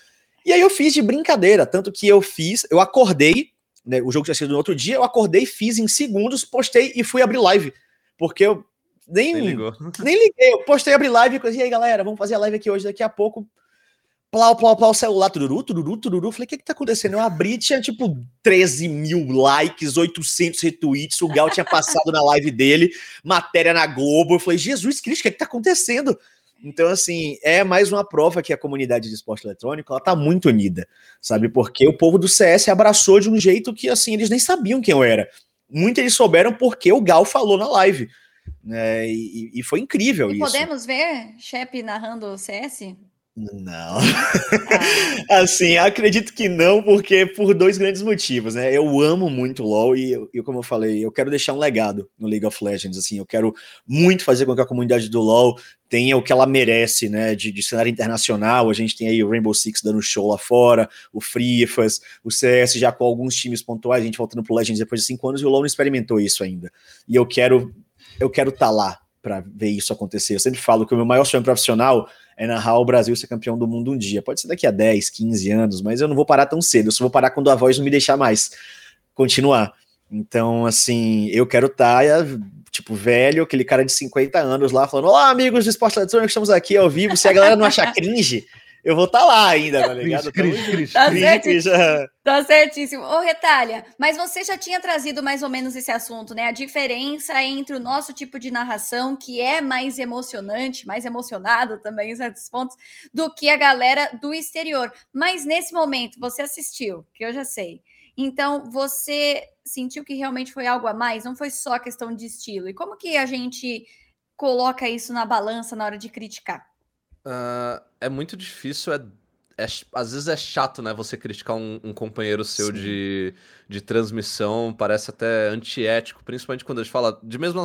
E aí eu fiz de brincadeira, tanto que eu fiz, eu acordei, né, o jogo tinha sido no outro dia, eu acordei, fiz em segundos, postei e fui abrir live, porque eu nem, nem, nem liguei, eu postei abrir live e aí galera, vamos fazer a live aqui hoje, daqui a pouco plau, plau, plau, celular, tururu, tururu, tururu. Falei, o que que tá acontecendo? Eu abri, tinha tipo 13 mil likes, 800 retweets, o Gal tinha passado na live dele, matéria na Globo. Eu falei, Jesus Cristo, o que que tá acontecendo? Então, assim, é mais uma prova que a comunidade de esporte eletrônico, ela tá muito unida, sabe? Porque o povo do CS abraçou de um jeito que, assim, eles nem sabiam quem eu era. Muitos eles souberam porque o Gal falou na live. Né? E, e foi incrível e isso. Podemos ver Shep narrando o CS? Não. Ah. assim, acredito que não, porque por dois grandes motivos, né? Eu amo muito LoL e, e, como eu falei, eu quero deixar um legado no League of Legends, assim, eu quero muito fazer com que a comunidade do LoL tenha o que ela merece, né, de, de cenário internacional, a gente tem aí o Rainbow Six dando show lá fora, o Frifas, o CS já com alguns times pontuais, a gente voltando pro Legends depois de cinco anos e o LoL não experimentou isso ainda, e eu quero, eu quero estar tá lá para ver isso acontecer, eu sempre falo que o meu maior sonho profissional é narrar o Brasil ser campeão do mundo um dia. Pode ser daqui a 10, 15 anos, mas eu não vou parar tão cedo. Eu só vou parar quando a voz não me deixar mais continuar. Então, assim, eu quero estar, tá, tipo, velho, aquele cara de 50 anos lá falando: Olá, amigos do Esporte Eletrônico, estamos aqui ao vivo. Se a galera não achar cringe, eu vou estar tá lá ainda, tá ligado? Cris, Cris, tá, certíssimo. tá certíssimo. Ô, Retalha, mas você já tinha trazido mais ou menos esse assunto, né? A diferença entre o nosso tipo de narração, que é mais emocionante, mais emocionado também em certos pontos, do que a galera do exterior. Mas nesse momento, você assistiu, que eu já sei. Então, você sentiu que realmente foi algo a mais? Não foi só questão de estilo? E como que a gente coloca isso na balança na hora de criticar? Uh, é muito difícil, é, é, às vezes é chato, né? Você criticar um, um companheiro seu de, de transmissão, parece até antiético, principalmente quando a gente fala de mesma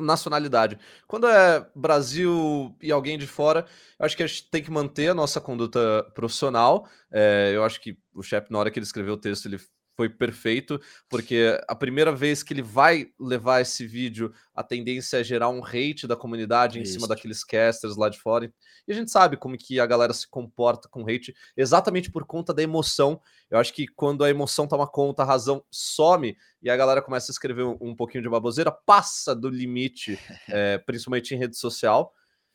nacionalidade. Quando é Brasil e alguém de fora, eu acho que a gente tem que manter a nossa conduta profissional. É, eu acho que o chefe, na hora que ele escreveu o texto, ele foi perfeito, porque a primeira vez que ele vai levar esse vídeo, a tendência é gerar um hate da comunidade Isso. em cima daqueles casters lá de fora. E a gente sabe como que a galera se comporta com hate, exatamente por conta da emoção. Eu acho que quando a emoção toma conta, a razão some e a galera começa a escrever um, pouquinho de baboseira, passa do limite, é, principalmente em rede social.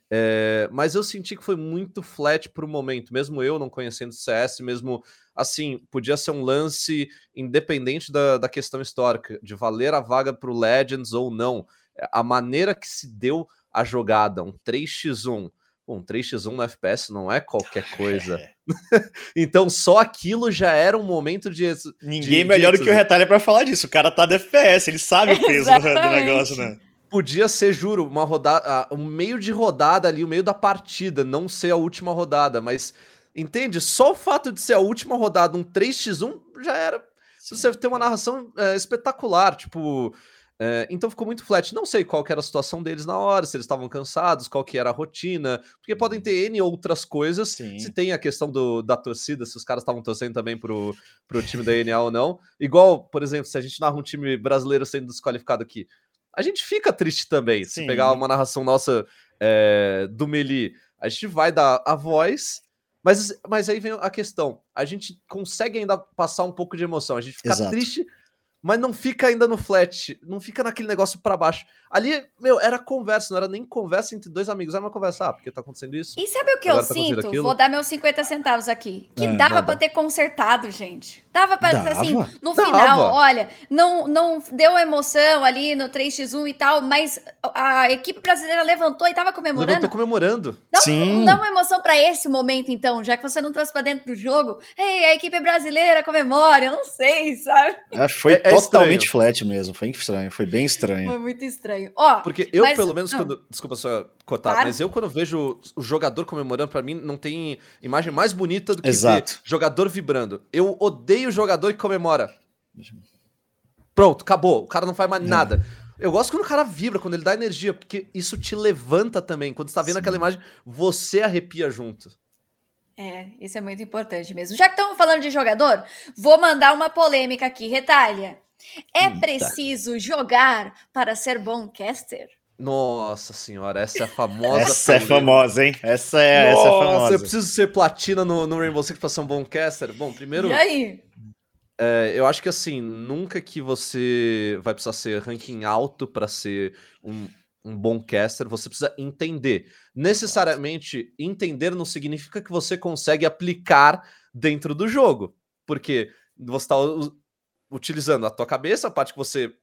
É, mas eu senti que foi muito flat para o momento, mesmo eu não conhecendo CS, mesmo assim, podia ser um lance independente da, da questão histórica, de valer a vaga para o Legends ou não. É, a maneira que se deu a jogada, um 3x1. Bom, um 3x1 no FPS não é qualquer coisa. então, só aquilo já era um momento de. Ninguém de, melhor de... do que o Retalha para falar disso. O cara tá de FPS, ele sabe o peso do negócio, né? Podia ser, juro, uma rodada, um meio de rodada ali, o meio da partida, não ser a última rodada, mas Entende? Só o fato de ser a última rodada, um 3x1, já era. Se você tem uma narração é, espetacular, tipo. É, então ficou muito flat. Não sei qual era a situação deles na hora, se eles estavam cansados, qual que era a rotina, porque podem ter N outras coisas. Sim. Se tem a questão do, da torcida, se os caras estavam torcendo também pro, pro time da NA ou não. Igual, por exemplo, se a gente narra um time brasileiro sendo desqualificado aqui, a gente fica triste também. Sim. Se pegar uma narração nossa é, do Meli, a gente vai dar a voz mas, mas aí vem a questão: a gente consegue ainda passar um pouco de emoção, a gente fica Exato. triste mas não fica ainda no flat, não fica naquele negócio para baixo. Ali, meu, era conversa, não era nem conversa entre dois amigos, era uma conversa, ah, porque tá acontecendo isso. E sabe o que eu tá sinto? Vou dar meus 50 centavos aqui. Que é, dava para ter consertado, gente. Dava para assim, no dava. final, olha, não não deu emoção ali no 3x1 e tal, mas a equipe brasileira levantou e tava comemorando. Levantou comemorando. Dá, Sim. Dá uma emoção para esse momento então, já que você não trouxe para dentro do jogo. Ei, a equipe brasileira comemora, eu não sei, sabe? É, foi é, totalmente flat mesmo. Foi estranho, foi bem estranho. Foi muito estranho. Ó, porque eu, mas... pelo menos, não. quando. Desculpa só cortar, claro. mas eu, quando vejo o jogador comemorando, para mim não tem imagem mais bonita do que Exato. ver jogador vibrando. Eu odeio jogador que comemora. Pronto, acabou. O cara não faz mais é. nada. Eu gosto quando o cara vibra, quando ele dá energia, porque isso te levanta também. Quando você tá vendo Sim. aquela imagem, você arrepia junto. É, isso é muito importante mesmo. Já que estamos falando de jogador, vou mandar uma polêmica aqui, retalha. É preciso jogar para ser bom caster? Nossa senhora, essa é a famosa. essa é famosa, hein? Essa é, Nossa, essa é famosa. Eu preciso ser platina no, no Rainbow Six para ser um bom caster? Bom, primeiro. E aí? É, eu acho que assim, nunca que você vai precisar ser ranking alto para ser um, um bom caster, você precisa entender. Necessariamente, entender não significa que você consegue aplicar dentro do jogo, porque você está utilizando a tua cabeça, a parte que você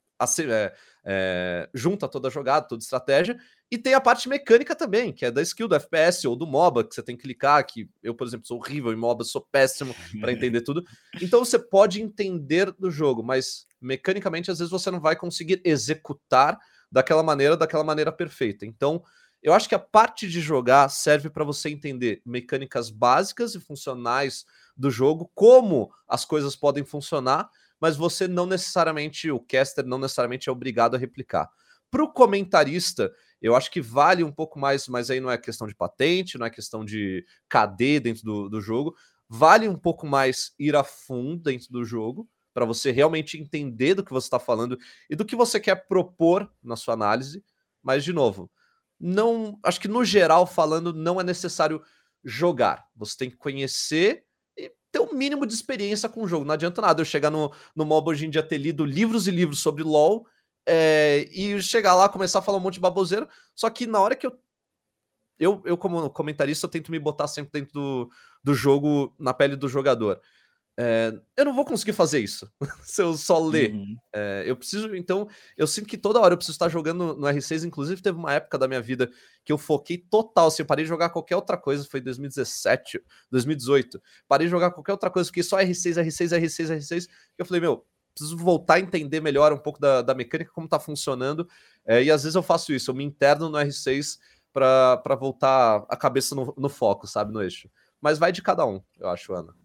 é, é, junta toda a jogada, toda estratégia, e tem a parte mecânica também, que é da skill do FPS ou do MOBA, que você tem que clicar, que eu, por exemplo, sou horrível em MOBA, sou péssimo para entender tudo. Então você pode entender do jogo, mas mecanicamente às vezes você não vai conseguir executar daquela maneira, daquela maneira perfeita. Então, eu acho que a parte de jogar serve para você entender mecânicas básicas e funcionais do jogo, como as coisas podem funcionar, mas você não necessariamente, o caster não necessariamente é obrigado a replicar. Para o comentarista, eu acho que vale um pouco mais, mas aí não é questão de patente, não é questão de KD dentro do, do jogo. Vale um pouco mais ir a fundo dentro do jogo, para você realmente entender do que você está falando e do que você quer propor na sua análise. Mas, de novo, não acho que no geral falando, não é necessário jogar. Você tem que conhecer ter o um mínimo de experiência com o jogo. Não adianta nada eu chegar no, no MOBA hoje em dia ter lido livros e livros sobre LoL é, e chegar lá, começar a falar um monte de baboseiro. Só que na hora que eu. Eu, eu como comentarista, eu tento me botar sempre dentro do, do jogo, na pele do jogador. É, eu não vou conseguir fazer isso se eu só ler. Uhum. É, eu preciso, então, eu sinto que toda hora eu preciso estar jogando no R6. Inclusive, teve uma época da minha vida que eu foquei total. Assim, eu parei de jogar qualquer outra coisa, foi 2017, 2018. Parei de jogar qualquer outra coisa, fiquei só R6, R6, R6, R6. Eu falei, meu, preciso voltar a entender melhor um pouco da, da mecânica, como tá funcionando. É, e às vezes eu faço isso, eu me interno no R6 para voltar a cabeça no, no foco, sabe, no eixo. Mas vai de cada um, eu acho, Ana.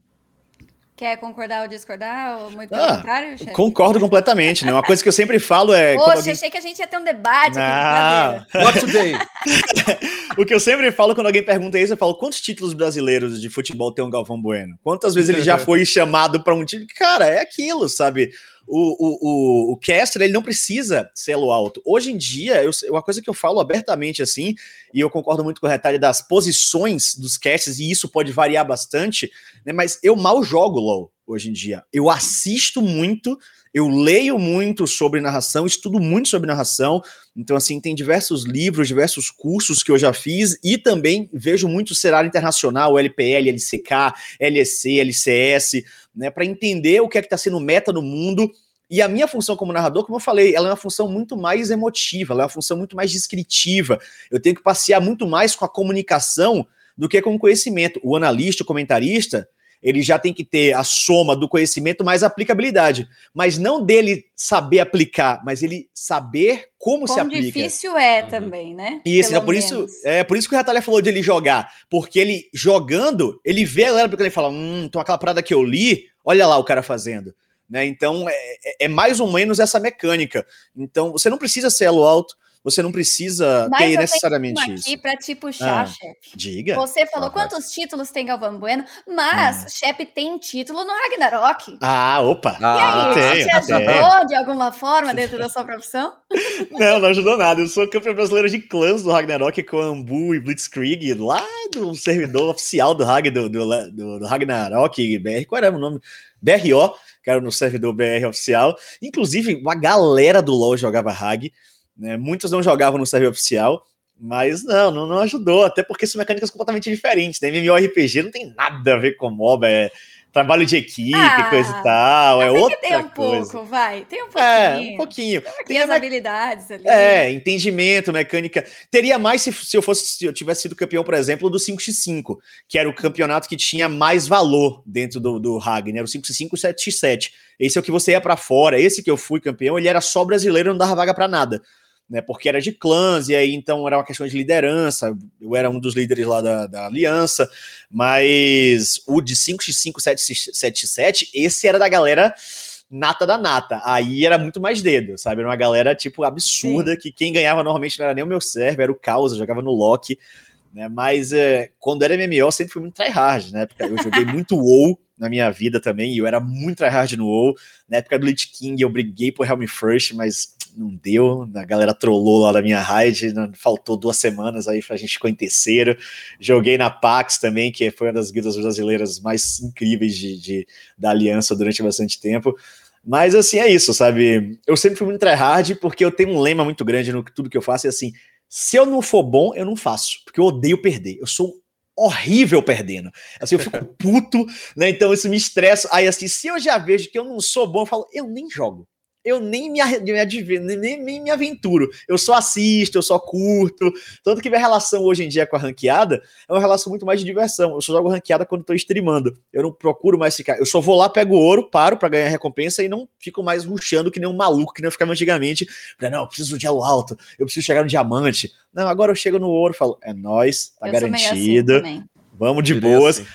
Quer concordar ou discordar? Ou muito Ah, pelo contrário, chefe? Concordo completamente, né? Uma coisa que eu sempre falo é. Poxa, alguém- achei que a gente ia ter um debate brincadeira. Not today! O que eu sempre falo quando alguém pergunta isso, eu falo: quantos títulos brasileiros de futebol tem um Galvão Bueno? Quantas vezes ele já foi chamado para um time? Cara, é aquilo, sabe? O, o, o, o caster, ele não precisa ser elo alto. Hoje em dia, eu, uma coisa que eu falo abertamente assim, e eu concordo muito com o retalho das posições dos casters, e isso pode variar bastante, né? Mas eu mal jogo LOL hoje em dia. Eu assisto muito, eu leio muito sobre narração, estudo muito sobre narração. Então, assim, tem diversos livros, diversos cursos que eu já fiz e também vejo muito cenário internacional, LPL, LCK, LEC, LCS, né, para entender o que é que está sendo meta no mundo. E a minha função como narrador, como eu falei, ela é uma função muito mais emotiva, ela é uma função muito mais descritiva. Eu tenho que passear muito mais com a comunicação do que com o conhecimento. O analista, o comentarista, ele já tem que ter a soma do conhecimento mais a aplicabilidade. Mas não dele saber aplicar, mas ele saber como se Quão aplica. difícil é Uhum. também, né? Isso, Pelo é por isso, é por isso que o Retalha falou de ele jogar, porque ele jogando, ele vê a galera porque ele fala, hum, então aquela parada que eu li, olha lá o cara fazendo, né? Então é, é- é mais ou menos essa mecânica. Então você não precisa ser elo alto, você não precisa Mas eu ter tenho necessariamente Uma isso. aqui para te puxar, Ah. chefe. Diga. Você falou Ah, quantos títulos tem Galvão Bueno, mas Hum. Shep tem título no Ragnarok. Ah, opa. E Ah, aí, tem, isso te tem. ajudou de alguma forma dentro da sua profissão? Não, não ajudou nada. Eu sou campeão brasileiro de clãs do Ragnarok com Ambu e Blitzkrieg, lá do servidor oficial do, Rag, do, do, do- do Ragnarok BR. Qual era o nome? BRO, que era no servidor BR oficial. Inclusive, uma galera do LoL jogava Rag. Né? Muitos não jogavam no servidor oficial. Mas não, não, não ajudou, até porque são mecânicas completamente diferentes. Né? MMORPG não tem nada a ver com MOBA, é trabalho de equipe, Ah, coisa e tal, é Tem outra ter um coisa. pouco, vai. Tem um pouquinho. É, um pouquinho. Tem Tem as me- habilidades ali. é, entendimento, mecânica. Teria mais se, se eu fosse, se eu tivesse sido campeão, por exemplo, do 5x5, que era o campeonato que tinha mais valor dentro do, do RAG, né? O 5x5 e o 7x7. Esse é o que você ia pra fora. Esse que eu fui campeão, ele era só brasileiro, não dava vaga pra nada. Né, porque era de clãs, e aí então era uma questão de liderança. Eu era um dos líderes lá da, da aliança, mas o de 5x5, 7x7, esse era da galera nata da nata. Aí era muito mais dedo, sabe? Era uma galera, tipo, absurda, que quem ganhava normalmente não era nem o meu server, era o Caos, eu jogava no Loki, né? Mas é, quando era MMO, eu sempre fui muito tryhard, né? Porque eu joguei muito WoW na minha vida também, e eu era muito tryhard no WoW. Na época do Lich King, eu briguei por Helm First, mas não deu. A galera trollou lá na minha raid, não- faltou duas semanas aí a gente ficou em terceiro. Joguei na Pax também, que foi uma das guildas brasileiras mais incríveis de, de- da aliança durante bastante tempo. Mas assim, é isso, sabe? Eu sempre fui muito tryhard porque eu tenho um lema muito grande no tudo que eu faço, é assim, se eu não for bom, eu não faço, porque eu odeio perder. Eu sou horrível perdendo. Assim, eu fico puto, né? Então isso me estressa. Aí assim, se eu já vejo que eu não sou bom, eu falo, eu nem jogo. Eu nem me, me nem, nem- me aventuro. Eu só assisto, eu só curto. Tanto que minha relação hoje em dia com a ranqueada é uma relação muito mais de diversão. Eu só jogo ranqueada quando tô streamando. Eu não procuro mais ficar. Eu só vou lá, pego o ouro, paro pra ganhar recompensa e não fico mais ruxando que nem um maluco que nem eu ficava antigamente. Pra, não, eu preciso de elo alto, eu preciso chegar no diamante. Não, agora eu chego no ouro e falo, é nóis, tá Eu sou meio assim garantido. também. Vamos de boas. assim.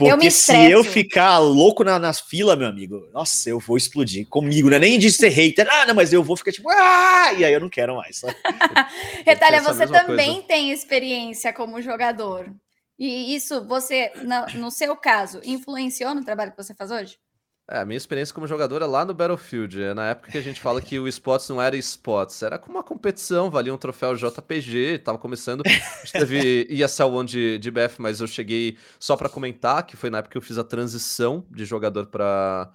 Eu Porque me se eu ficar louco na, nas filas, meu amigo, nossa, eu vou explodir comigo, não é nem de ser hater, ah, não, mas eu vou ficar tipo, ah, e aí eu não quero mais. Retalha, você também coisa. tem experiência como jogador. E isso, você, na- no seu caso, influenciou no trabalho que você faz hoje? É, a minha experiência como jogador é lá no Battlefield. É na época que a gente fala que o esportes não era esportes, era como uma competição, valia um troféu JPG, tava começando. A gente teve ESL One de, de BF, mas eu cheguei só pra comentar, que foi na época que eu fiz a transição de jogador pra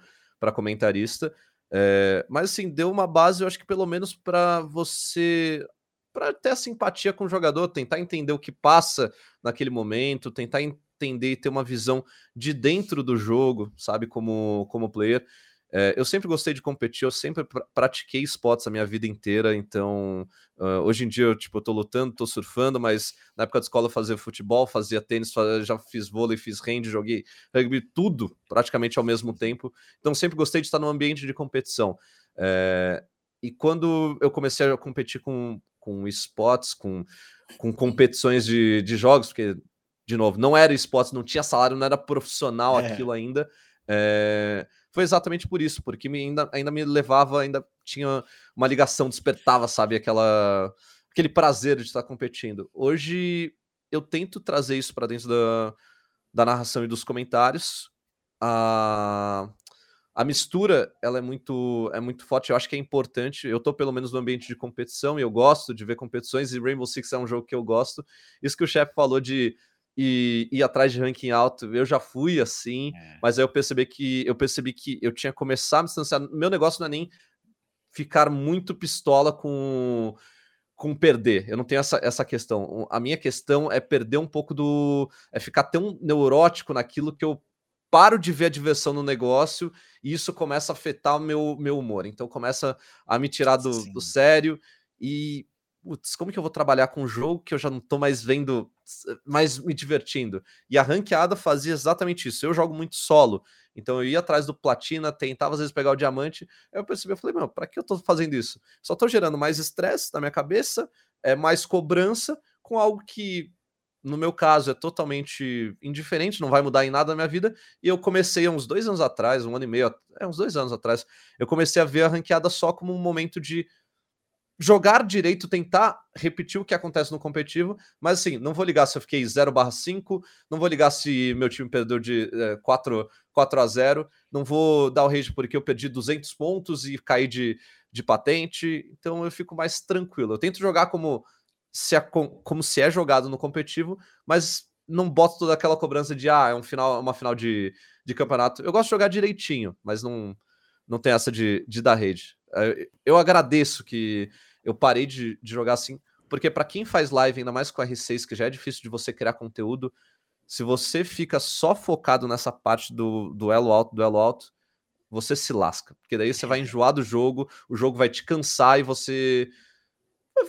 comentarista. É, mas assim, deu uma base, eu acho que pelo menos pra você. Pra ter a simpatia com o jogador, tentar entender o que passa naquele momento, tentar en- entender e ter uma visão de dentro do jogo, sabe, como, como player. É, eu sempre gostei de competir, eu sempre pr pratiquei esportes a minha vida inteira, então uh, hoje em dia eu, tipo, eu tô lutando, tô surfando, mas na época da escola eu fazia futebol, fazia tênis, fazia, já fiz vôlei, fiz hand, joguei rugby, tudo praticamente ao mesmo tempo, então sempre gostei de estar num ambiente de competição. É, e quando eu comecei a competir com, com esportes, com, com competições de, de jogos, porque, de novo, não era esportes, não tinha salário, não era profissional é. aquilo ainda, é, foi exatamente por isso, porque me, ainda, ainda me levava, ainda tinha uma ligação, despertava, sabe, aquela, aquele prazer de estar competindo. Hoje eu tento trazer isso para dentro da, da narração e dos comentários. A, a mistura ela é muito é muito forte. Eu acho que é importante. Eu tô pelo menos no ambiente de competição e eu gosto de ver competições. E Rainbow Six é um jogo que eu gosto. Isso que o chefe falou de e ir atrás de ranking alto. Eu já fui assim, é. mas aí eu percebi que eu percebi que eu tinha que começar a me distanciar. Meu negócio não é nem ficar muito pistola com com perder. Eu não tenho essa, essa questão. A minha questão é perder um pouco do é ficar tão neurótico naquilo que eu paro de ver a diversão no negócio e isso começa a afetar o meu, meu humor. Então começa a me tirar do, do sério e putz, como que eu vou trabalhar com um jogo que eu já não tô mais vendo, mais me divertindo? E a ranqueada fazia exatamente isso. Eu jogo muito solo, então eu ia atrás do platina, tentava às vezes pegar o diamante. Aí eu percebi, eu falei, meu, para que eu tô fazendo isso? Só tô gerando mais estresse na minha cabeça, é mais cobrança com algo que no meu caso é totalmente indiferente, não vai mudar em nada na minha vida. E eu comecei há uns dois anos atrás, um ano e meio, é uns dois anos atrás, eu comecei a ver a ranqueada só como um momento de jogar direito, tentar repetir o que acontece no competitivo, mas assim, não vou ligar se eu fiquei 0/5, não vou ligar se meu time perdeu de é, 4, 4 a 0, não vou dar o rage porque eu perdi 200 pontos e caí de, de patente, então eu fico mais tranquilo. Eu tento jogar como se é, como se é jogado no competitivo, mas não boto toda aquela cobrança de ah, é um final, uma final de, de campeonato. Eu gosto de jogar direitinho, mas não, não tem essa de, de dar rage. Eu agradeço que eu parei de, de jogar assim, porque para quem faz live, ainda mais com R6, que já é difícil de você criar conteúdo, se você fica só focado nessa parte do duelo alto, duelo alto, você se lasca. Porque daí você vai é. enjoar do jogo, o jogo vai te cansar e você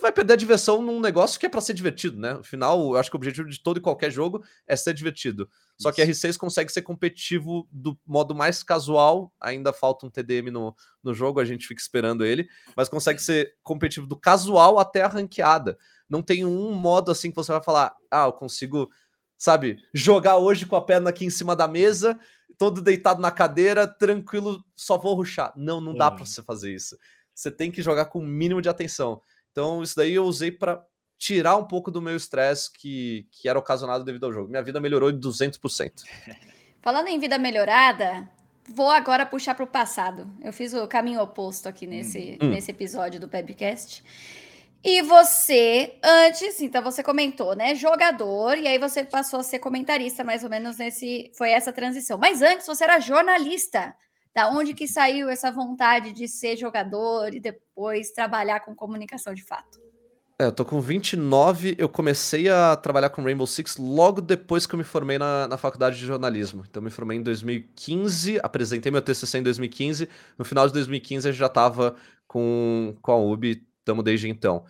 vai perder a diversão num negócio que é para ser divertido, né? Afinal, eu acho que o objetivo de todo e qualquer jogo é ser divertido. Só que R6 consegue ser competitivo do modo mais casual. Ainda falta um TDM no, no jogo, a gente fica esperando ele, mas consegue ser competitivo do casual até a ranqueada. Não tem um modo assim que você vai falar: ah, eu consigo, sabe, jogar hoje com a perna aqui em cima da mesa, todo deitado na cadeira, tranquilo, só vou ruxar. Não, não dá para uhum. você fazer isso. Você tem que jogar com o mínimo de atenção. Então, isso daí eu usei para tirar um pouco do meu estresse que, que era ocasionado devido ao jogo. Minha vida melhorou de 200%. Falando em vida melhorada, vou agora puxar para o passado. Eu fiz o caminho oposto aqui nesse, hum. nesse episódio do Pebcast. E você, antes, então você comentou, né? Jogador, e aí você passou a ser comentarista, mais ou menos nesse. Foi essa transição. Mas antes você era jornalista. Da onde que saiu essa vontade de ser jogador e depois trabalhar com comunicação de fato? É, eu tô com 29, eu comecei a trabalhar com Rainbow Six logo depois que eu me formei na, na faculdade de jornalismo. Então eu me formei em 2015, apresentei meu TCC em 2015, no final de 2015 eu já tava com, com a UB, estamos desde então.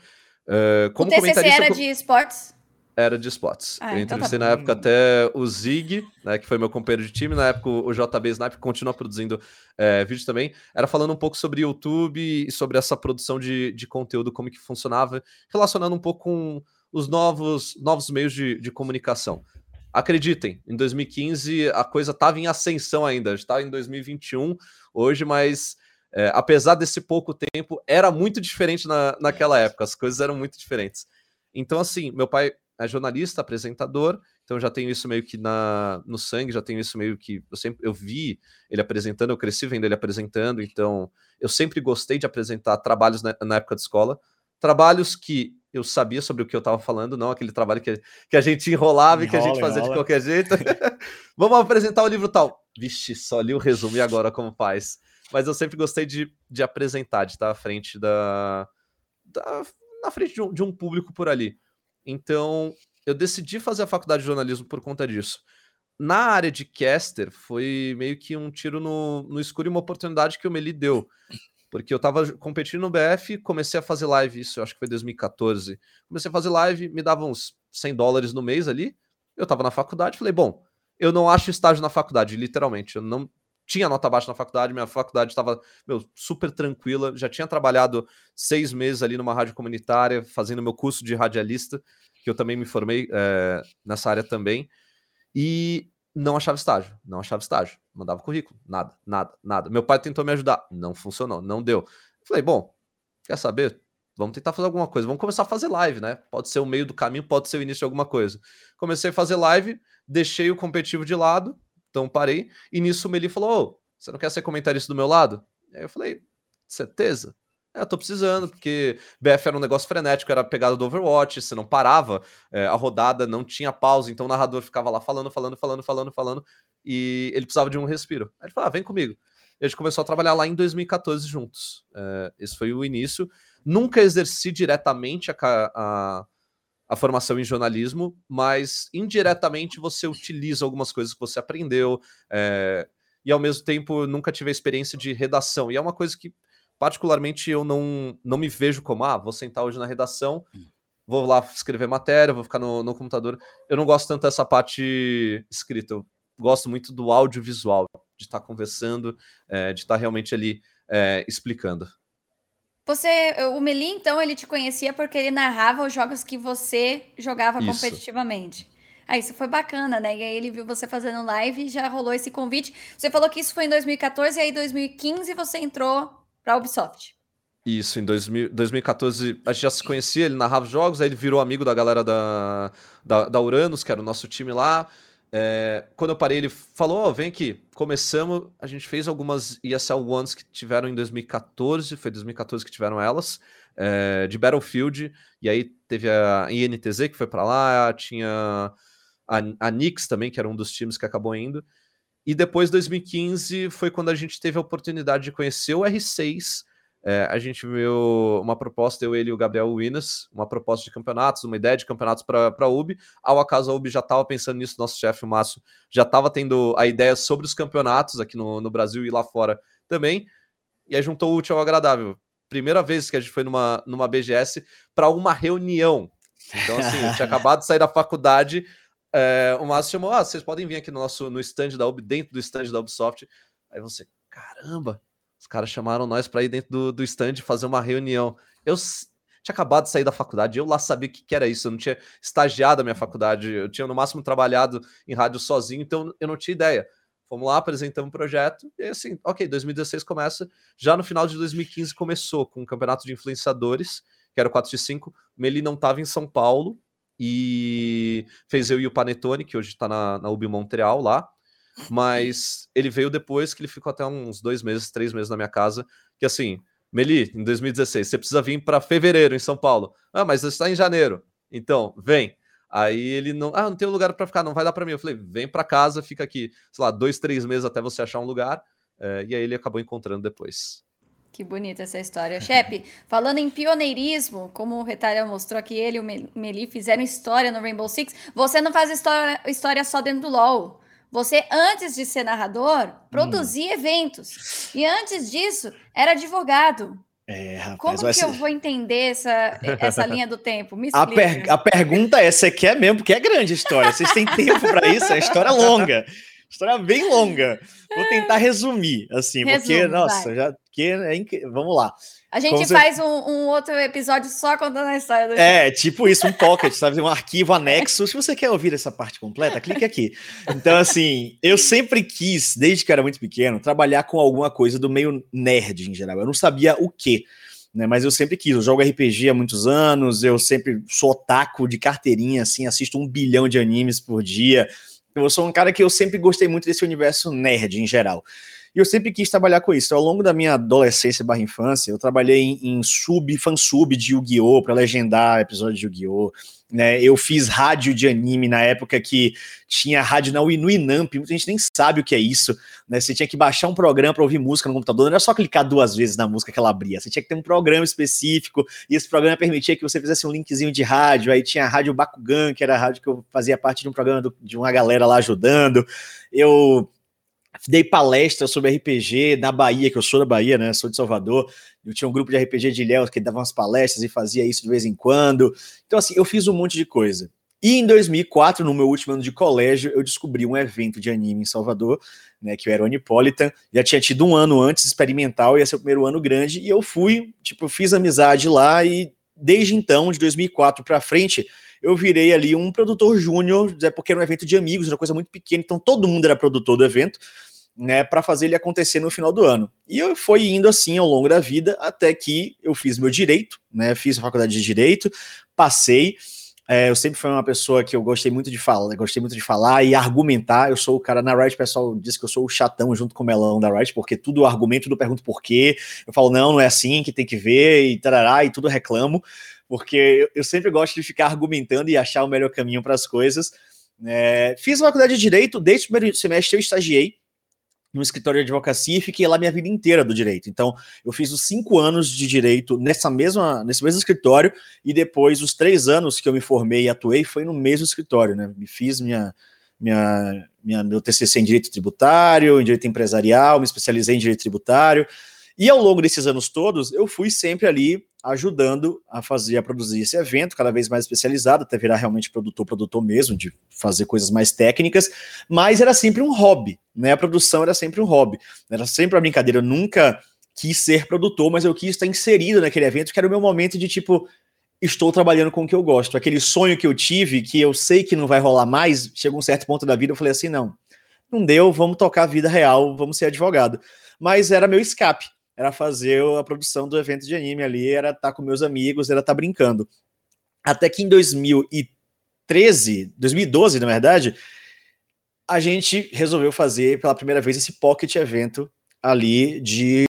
Uh, como o TCC era de esportes? Era de spots. Ah, eu então tá entrevistei tá na época até o Zig, né, que foi meu companheiro de time. Na época o JB Snipe continua produzindo é, vídeo também. Era falando um pouco sobre YouTube e sobre essa produção de, de conteúdo, como que funcionava, relacionando um pouco com os novos, novos meios de, de comunicação. Acreditem, em 2015 a coisa estava em ascensão ainda, está em 2021 hoje, mas é, apesar desse pouco tempo, era muito diferente na, naquela época, as coisas eram muito diferentes. Então, assim, meu pai é jornalista, apresentador, então já tenho isso meio que na, no sangue, já tenho isso meio que eu sempre eu vi ele apresentando, eu cresci vendo ele apresentando, então eu sempre gostei de apresentar trabalhos na, na época de escola, trabalhos que eu sabia sobre o que eu estava falando, não aquele trabalho que, que a gente enrolava Enrola, e que a gente fazia enrola. de qualquer jeito. Vamos apresentar o livro tal. Vixe, só li o resumo e agora como faz. Mas eu sempre gostei de, de apresentar, de estar à frente da, da na frente de um, de um público por ali. Então, eu decidi fazer a faculdade de jornalismo por conta disso. na área de caster, foi meio que um tiro no, no escuro e uma oportunidade que o Meli deu. Porque eu tava competindo no BF, comecei a fazer live, isso eu acho que foi 2014. Comecei a fazer live, me dava uns 100 dólares no mês ali. Eu tava na faculdade, falei, bom, eu não acho estágio na faculdade, literalmente. Eu não tinha nota baixa na faculdade, minha faculdade estava super tranquila. Já tinha trabalhado seis meses ali numa rádio comunitária, fazendo meu curso de radialista, que eu também me formei é, nessa área também. E não achava estágio, não achava estágio. Mandava currículo, nada, nada, nada. Meu pai tentou me ajudar, não funcionou, não deu. Falei, bom, quer saber? Vamos tentar fazer alguma coisa. Vamos começar a fazer live, né? Pode ser o meio do caminho, pode ser o início de alguma coisa. Comecei a fazer live, deixei o competitivo de lado, então parei. E nisso o Meli falou: você não quer ser comentarista do meu lado? Aí eu falei: certeza? É, eu tô precisando, porque BF era um negócio frenético, era a pegada do Overwatch, você não parava, é, a rodada não tinha pausa, então o narrador ficava lá falando, falando, falando, falando, falando, e ele precisava de um respiro. Aí ele falou: ah, vem comigo. E a gente começou a trabalhar lá em 2014 juntos. É, esse foi o início. Nunca exerci diretamente a, a, a, formação em jornalismo, mas indiretamente você utiliza algumas coisas que você aprendeu, é, e ao mesmo tempo nunca tive a experiência de redação. E é uma coisa que, particularmente, eu não, não me vejo como, ah, vou sentar hoje na redação, vou lá escrever matéria, vou ficar no, no computador. Eu não gosto tanto dessa parte escrita, eu gosto muito do audiovisual, de estar conversando, é, de estar realmente ali é, explicando. Você, o Meli, então, ele te conhecia porque ele narrava os jogos que você jogava Isso. competitivamente. Ah, isso foi bacana, né? E aí ele viu você fazendo live e já rolou esse convite. Você falou que isso foi em 2014 e aí em 2015 você entrou para a Ubisoft. Isso, em 2000, 2014 a gente já se conhecia, ele narrava jogos, aí ele virou amigo da galera da, da, da Uranus, que era o nosso time lá. É, quando eu parei, ele falou: oh, vem aqui, começamos. A gente fez algumas ESL Ones que tiveram em 2014, foi 2014 que tiveram elas, é, de Battlefield. E aí teve a INTZ que foi para lá, tinha a, a Nix também, que era um dos times que acabou indo. E depois, 2015, foi quando a gente teve a oportunidade de conhecer o R6 é, a gente viu uma proposta, eu, ele e o Gabriel Winas, uma proposta de campeonatos, uma ideia de campeonatos para a UB. Ao acaso, a UB já estava pensando nisso, nosso chefe, o Márcio, já estava tendo a ideia sobre os campeonatos aqui no, no Brasil e lá fora também. E aí juntou o útil ao agradável. Primeira vez que a gente foi numa, numa BGS para uma reunião. Então, assim, eu tinha acabado de sair da faculdade. É, o Márcio chamou: ah, vocês podem vir aqui no nosso no stand da UB, dentro do stand da Ubisoft. Aí você, caramba, os caras chamaram nós para ir dentro do, do stand fazer uma reunião. Eu tinha acabado de sair da faculdade, eu lá sabia o que, que era isso, eu não tinha estagiado a minha faculdade, eu tinha no máximo trabalhado em rádio sozinho, então eu não tinha ideia. Fomos lá, apresentamos um projeto, e assim, ok, 2016 começa. Já no final de 2015 começou com o um campeonato de influenciadores, que era o 4 x 5 Meli não estava em São Paulo, e fez eu e o Panetone, que hoje está na, na UB Montreal lá. Mas ele veio depois que ele ficou até uns dois meses, três meses na minha casa. Que assim, Meli, em 2016, você precisa vir para fevereiro em São Paulo. Ah, mas você está em janeiro. Então, vem. Aí ele não, ah, não tem lugar para ficar, não vai dar para mim. Eu falei, vem para casa, fica aqui, sei lá, dois, três meses até você achar um lugar. É, e aí ele acabou encontrando depois. Que bonita essa história. Chefe, falando em pioneirismo, como o Retalha mostrou aqui, ele e o Meli fizeram história no Rainbow Six, você não faz história, história só dentro do LoL. Você, antes de ser narrador, produzia hum. eventos. E antes disso, era advogado. É, rapaz, Como que ser... eu vou entender essa, essa linha do tempo? Me explica. A, per a pergunta é: você quer mesmo? Porque é grande a história. Vocês têm tempo para isso? É história longa. História bem longa. Vou tentar resumir, assim, Resume, porque, nossa, vai. já. Que é inc... Vamos lá. A gente faz um, um, outro episódio só contando a história do É, tipo isso, um pocket, sabe? Um arquivo anexo. Se você quer ouvir essa parte completa, clique aqui. Então, assim, eu sempre quis, desde que era muito pequeno, trabalhar com alguma coisa do meio nerd em geral. Eu não sabia o que, né? Mas eu sempre quis. Eu jogo RPG há muitos anos, eu sempre sou otaku de carteirinha, assim, assisto um bilhão de animes por dia. Eu sou um cara que eu sempre gostei muito desse universo nerd em geral. E eu sempre quis trabalhar com isso. Então, ao longo da minha adolescência barra infância, eu trabalhei em, em sub, fansub de Yu-Gi-Oh! para legendar episódios de Yu-Gi-Oh! Né? Eu fiz rádio de anime na época que tinha rádio na, no Inamp, muita gente nem sabe o que é isso. Né? Você tinha que baixar um programa para ouvir música no computador, não era só clicar duas vezes na música que ela abria. Você tinha que ter um programa específico, e esse programa permitia que você fizesse um linkzinho de rádio. Aí tinha a Rádio Bakugan, que era a rádio que eu fazia parte de um programa do, de uma galera lá ajudando. Eu dei palestra sobre RPG na Bahia, que eu sou da Bahia, né? Sou de Salvador. Eu tinha um grupo de RPG de Ilhéus que dava umas palestras e fazia isso de vez em quando. Então, assim, eu fiz um monte de coisa. E em 2004, no meu último ano de colégio, eu descobri um evento de anime em Salvador, né, que era o Anipolitan. Já tinha tido um ano antes, experimental, ia ser o primeiro ano grande, e eu fui, tipo, fiz amizade lá, e desde então, de 2004 para frente, eu virei ali um produtor júnior, é porque era um evento de amigos, era uma coisa muito pequena, então todo mundo era produtor do evento né, para fazer ele acontecer no final do ano. E eu fui indo assim ao longo da vida até que eu fiz meu direito, né, fiz a faculdade de direito, passei. É, eu sempre fui uma pessoa que eu gostei muito de falar, gostei muito de falar e argumentar. Eu sou o cara na Riot, o pessoal diz que eu sou o chatão junto com o melão da Riot, porque tudo argumento, tudo pergunto por quê. Eu falo, não, não é assim que tem que ver, e tarará, e tudo reclamo, porque eu sempre gosto de ficar argumentando e achar o melhor caminho para as coisas. É, fiz a faculdade de direito, desde o primeiro semestre eu estagiei no escritório de advocacia e fiquei lá minha vida inteira do direito. Então, eu fiz os cinco anos de direito nessa mesma, nesse mesmo escritório e depois os três anos que eu me formei e atuei foi no mesmo escritório, né? Me fiz minha, minha, minha, meu TCC em direito tributário, em direito empresarial, me especializei em direito tributário. E ao longo desses anos todos, eu fui sempre ali ajudando a fazer, a produzir esse evento, cada vez mais especializado, até virar realmente produtor, produtor mesmo, de fazer coisas mais técnicas, mas era sempre um hobby, né? A produção era sempre um hobby, era sempre uma brincadeira. Eu nunca quis ser produtor, mas eu quis estar inserido naquele evento, que era o meu momento de tipo, estou trabalhando com o que eu gosto. Aquele sonho que eu tive, que eu sei que não vai rolar mais, chegou um certo ponto da vida, eu falei assim: não, não deu, vamos tocar a vida real, vamos ser advogado. Mas era meu escape era fazer a produção do evento de anime ali, era estar tá com meus amigos, era estar tá brincando. Até que em 2013, 2012, na verdade, a gente resolveu fazer pela primeira vez esse pocket evento ali de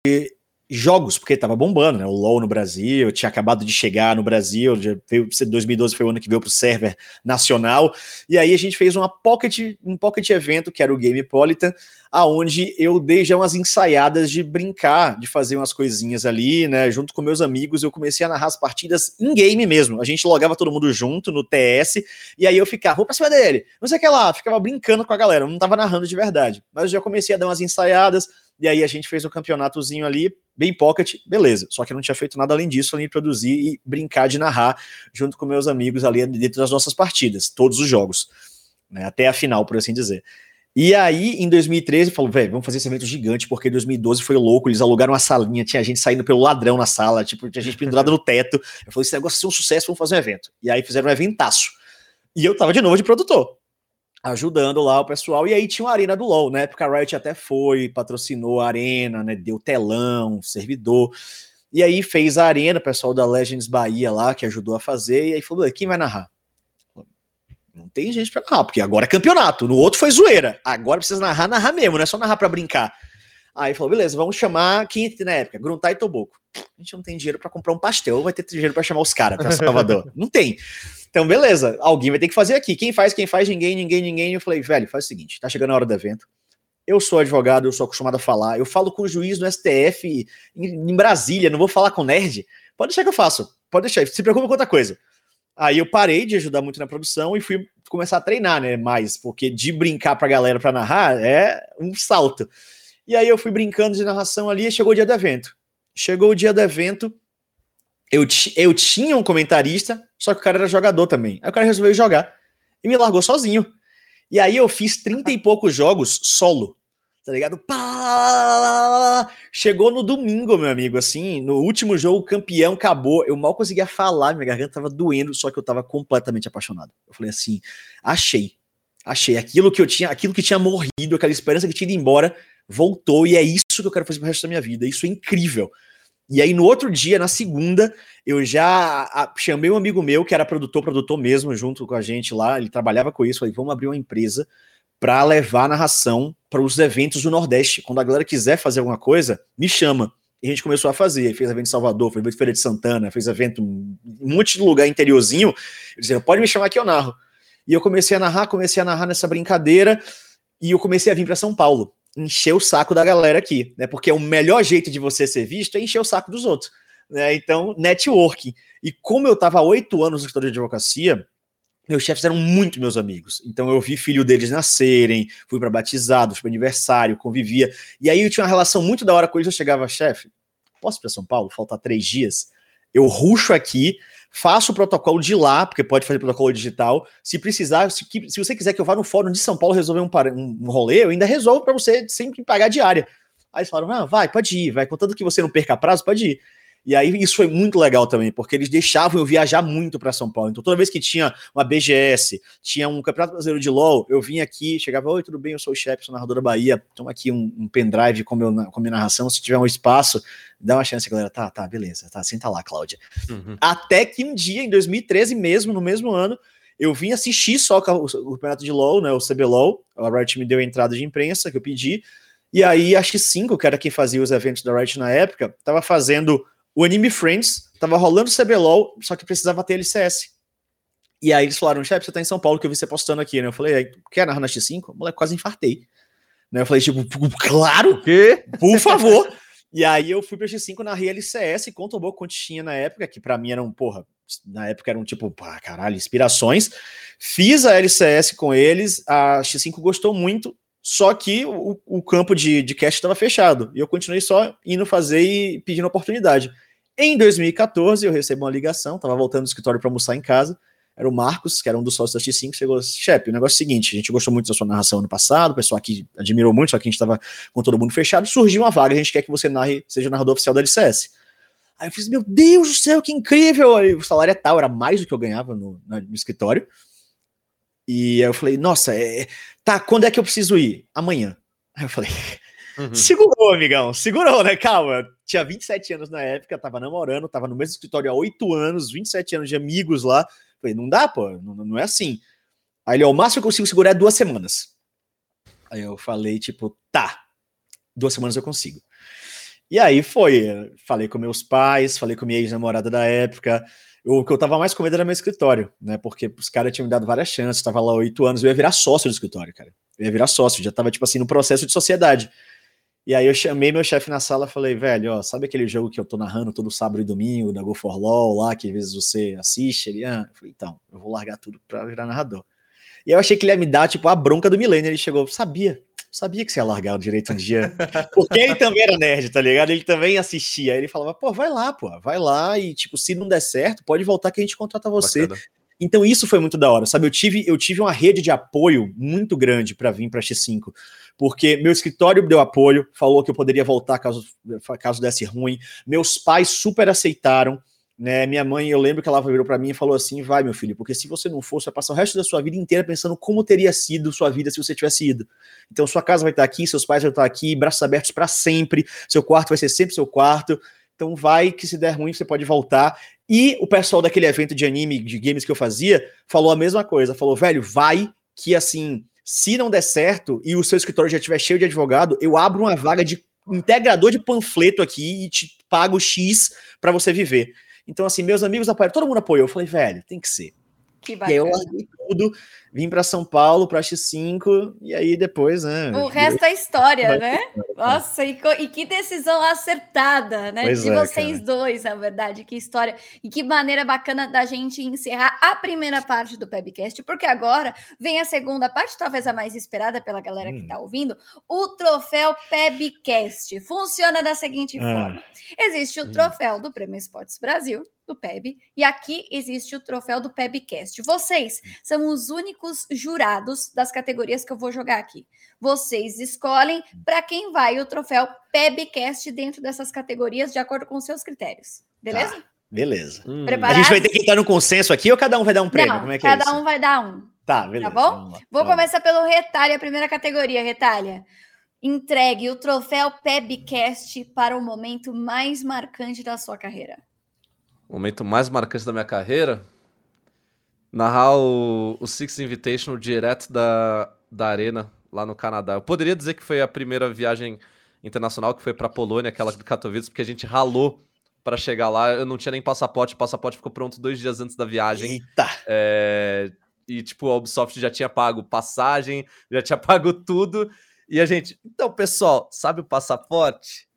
jogos, porque estava bombando, né? O LoL no Brasil, tinha acabado de chegar no Brasil, veio, 2012 foi o ano que veio para o server nacional, e aí a gente fez uma pocket, um pocket evento, que era o Gamepolitan, aonde eu dei já umas ensaiadas de brincar, de fazer umas coisinhas ali, né? Junto com meus amigos, eu comecei a narrar as partidas em game mesmo. A gente logava todo mundo junto no TS, e aí eu ficava, vou pra cima dele, não sei o que lá, ficava brincando com a galera, não tava narrando de verdade. Mas eu já comecei a dar umas ensaiadas, e aí a gente fez um campeonatozinho ali, bem pocket, beleza. Só que eu não tinha feito nada além disso, além de produzir e brincar de narrar junto com meus amigos ali dentro das nossas partidas, todos os jogos, né, até a final, por assim dizer. E aí, em 2013, falou, velho, vamos fazer esse evento gigante, porque 2012 foi louco, eles alugaram uma salinha, tinha gente saindo pelo ladrão na sala, tipo, tinha gente pendurada no teto. Eu falei, esse negócio vai ser um sucesso, vamos fazer um evento. E aí fizeram um eventaço. E eu tava de novo de produtor ajudando lá o pessoal. E aí tinha uma arena do LoL, né? Porque a Riot até foi, patrocinou a arena, né? Deu telão, servidor. E aí fez a arena, o pessoal da Legends Bahia lá, que ajudou a fazer, e aí falou: quem vai narrar? Não tem gente pra narrar, porque agora é campeonato. No outro foi zoeira. Agora precisa narrar, narrar mesmo, não é só narrar pra brincar. Aí falou: beleza, vamos chamar quem na época? Gruntar e Toboco. A gente não tem dinheiro para comprar um pastel, vai ter dinheiro para chamar os caras pra Salvador. não tem. Então, beleza, alguém vai ter que fazer aqui. Quem faz, quem faz, ninguém, ninguém, ninguém. Eu falei, velho, faz o seguinte: tá chegando a hora do evento. Eu sou advogado, eu sou acostumado a falar. Eu falo com o juiz no STF em, em Brasília, não vou falar com nerd. Pode deixar que eu faço. Pode deixar. Se preocupa com outra coisa. Aí eu parei de ajudar muito na produção e fui começar a treinar, né? Mais, porque de brincar pra galera pra narrar é um salto. E aí eu fui brincando de narração ali e chegou o dia do evento. Chegou o dia do evento, eu, eu tinha um comentarista, só que o cara era jogador também. Aí o cara resolveu jogar e me largou sozinho. E aí eu fiz 30 e poucos jogos solo. Tá ligado? Pá! Chegou no domingo, meu amigo, assim, no último jogo, o campeão acabou. Eu mal conseguia falar, minha garganta tava doendo, só que eu tava completamente apaixonado. Eu falei assim: achei. Achei aquilo que eu tinha, aquilo que tinha morrido, aquela esperança que tinha ido embora, voltou e é isso que eu quero fazer pro resto da minha vida. Isso é incrível. E aí, no outro dia, na segunda, eu já chamei um amigo meu, que era produtor, produtor mesmo, junto com a gente lá, ele trabalhava com isso, falei, vamos abrir uma empresa para levar a narração para os eventos do Nordeste. Quando a galera quiser fazer alguma coisa, me chama. E a gente começou a fazer. Fez evento em Salvador, fez evento em Feira de Santana, fez evento em um monte de lugar interiorzinho. Dizendo, pode me chamar que eu narro. E eu comecei a narrar, comecei a narrar nessa brincadeira. E eu comecei a vir para São Paulo, encher o saco da galera aqui, né? Porque o melhor jeito de você ser visto é encher o saco dos outros. Né? Então, networking. E como eu estava há oito anos no escritório de advocacia, meus chefes eram muito meus amigos. Então eu vi filho deles nascerem, fui para batizado, fui para aniversário, convivia. E aí eu tinha uma relação muito da hora com eles. Eu chegava, chefe, posso ir para São Paulo? Falta três dias. Eu ruxo aqui, faço o protocolo de lá, porque pode fazer protocolo digital. Se precisar, se, se você quiser que eu vá no fórum de São Paulo resolver um, um rolê, eu ainda resolvo para você sempre pagar diária. Aí eles falaram, ah, vai, pode ir, vai. Contanto que você não perca prazo, pode ir. E aí isso foi muito legal também, porque eles deixavam eu viajar muito para São Paulo. Então toda vez que tinha uma BGS, tinha um Campeonato Brasileiro de LoL, eu vinha aqui, chegava, oi, tudo bem, eu sou o chefe, sou narrador da Bahia, toma aqui um, um pendrive com, meu, com minha narração, se tiver um espaço, dá uma chance, galera. Tá, tá, beleza, tá, senta lá, Cláudia. Uhum. Até que um dia, em 2013 mesmo, no mesmo ano, eu vim assistir só o, o campeonato de LoL, né, o CBLOL, a Riot me deu a entrada de imprensa que eu pedi, e aí a X5, que era quem fazia os eventos da Riot na época, tava fazendo o Anime Friends, tava rolando CBLOL, só que precisava ter LCS. E aí eles falaram, chefe, você tá em São Paulo, que eu vi você postando aqui, né? Eu falei, quer narrar na X5? Moleque, quase infartei. Né? Eu falei, tipo, claro, que? por favor. e aí eu fui pra X5, narrei LCS, conta um pouco quanto tinha na época, que para mim eram, porra, na época eram tipo, pá, caralho, inspirações. Fiz a LCS com eles, a X5 gostou muito, só que o, o campo de, de cast estava fechado. E eu continuei só indo fazer e pedindo oportunidade. Em 2014, eu recebo uma ligação, estava voltando do escritório para almoçar em casa. Era o Marcos, que era um dos sócios da X5, chegou, chefe, o negócio é o seguinte, a gente gostou muito da sua narração ano passado, o pessoal aqui admirou muito, só que a gente estava com todo mundo fechado, surgiu uma vaga, a gente quer que você narre, seja narrador oficial da LCS. Aí eu fiz, meu Deus do céu, que incrível! Aí, o salário é tal, era mais do que eu ganhava no, no escritório. E aí eu falei, nossa, é... tá, quando é que eu preciso ir? Amanhã. Aí eu falei, uhum. segurou, amigão, segurou, né? Calma. Tinha 27 anos na época, tava namorando, tava no mesmo escritório há 8 anos, 27 anos de amigos lá. Falei, não dá, pô, não, não é assim. Aí ele, o máximo que eu consigo segurar é duas semanas. Aí eu falei, tipo, tá, duas semanas eu consigo. E aí foi, falei com meus pais, falei com minha ex-namorada da época, o que eu tava mais com medo era meu escritório, né? Porque os caras tinham me dado várias chances, tava lá oito anos, eu ia virar sócio do escritório, cara. Eu ia virar sócio, já tava, tipo assim, no processo de sociedade. E aí eu chamei meu chefe na sala falei, velho, ó, sabe aquele jogo que eu tô narrando todo sábado e domingo, da Go for Law lá, que às vezes você assiste? Ele, ah, eu falei, então, eu vou largar tudo pra virar narrador. E eu achei que ele ia me dar, tipo, a bronca do milênio. Ele chegou, sabia, sabia que você ia largar o direito um dia. Porque ele também era nerd, tá ligado? Ele também assistia. Ele falava, pô, vai lá, pô, vai lá e, tipo, se não der certo, pode voltar que a gente contrata você. Bacana. Então isso foi muito da hora, sabe? Eu tive, eu tive uma rede de apoio muito grande para vir para X5, porque meu escritório deu apoio, falou que eu poderia voltar caso, caso desse ruim. Meus pais super aceitaram. Né, minha mãe, eu lembro que ela virou para mim e falou assim: vai, meu filho, porque se você não for, você vai passar o resto da sua vida inteira pensando como teria sido sua vida se você tivesse ido. Então, sua casa vai estar aqui, seus pais vão estar aqui, braços abertos para sempre, seu quarto vai ser sempre seu quarto. Então, vai que se der ruim, você pode voltar. E o pessoal daquele evento de anime, de games que eu fazia, falou a mesma coisa: falou, velho, vai que assim, se não der certo e o seu escritório já estiver cheio de advogado, eu abro uma vaga de integrador de panfleto aqui e te pago X para você viver. Então, assim, meus amigos apoiaram, todo mundo apoiou. Eu falei, velho, tem que ser. Que bacana. E eu larguei tudo, vim para São Paulo, para X5, e aí depois, né? O resto é história, né? Nossa, e, e, que decisão acertada, né? Pois de é, vocês cara. dois, na verdade, que história. E que maneira bacana da gente encerrar a primeira parte do Pebcast, porque agora vem a segunda parte, talvez a mais esperada pela galera hum. que está ouvindo, o troféu Pebcast. Funciona da seguinte ah. forma: existe o hum. troféu do Prêmio Esportes Brasil, do PEB, e aqui existe o troféu do PEBcast. Vocês são os únicos jurados das categorias que eu vou jogar aqui. Vocês escolhem para quem vai o troféu PEBcast dentro dessas categorias de acordo com seus critérios. Beleza? Tá, beleza. Hum. A gente vai ter que estar no consenso aqui ou cada um vai dar um prêmio? Não, Como é que é cada é um vai dar um. Tá, beleza. Tá bom? Vou começar pelo Retalha, a primeira categoria, Retalha. Entregue o troféu PEBcast para o momento mais marcante da sua carreira. Momento mais marcante da minha carreira? Narrar o, o Six Invitational direto da, da Arena, lá no Canadá. Eu poderia dizer que foi a primeira viagem internacional que foi para Polônia, aquela de Katowice, porque a gente ralou para chegar lá. Eu não tinha nem passaporte, o passaporte ficou pronto dois dias antes da viagem. Eita! É, E, tipo, a Ubisoft já tinha pago passagem, já tinha pago tudo. E a gente, então, pessoal, sabe o passaporte?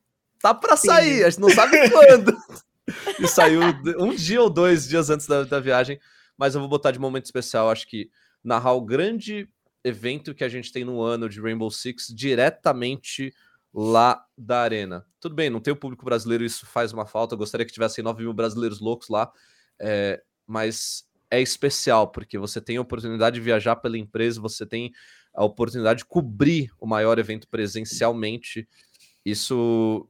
Tá para sair, a gente não sabe quando. e saiu um dia ou dois dias antes da, da viagem. Mas eu vou botar de momento especial, acho que narrar o grande evento que a gente tem no ano de Rainbow Six diretamente lá da arena. Tudo bem, não tem o público brasileiro, isso faz uma falta. Eu gostaria que tivessem 9 mil brasileiros loucos lá, é, mas é especial, porque você tem a oportunidade de viajar pela empresa, você tem a oportunidade de cobrir o maior evento presencialmente. Isso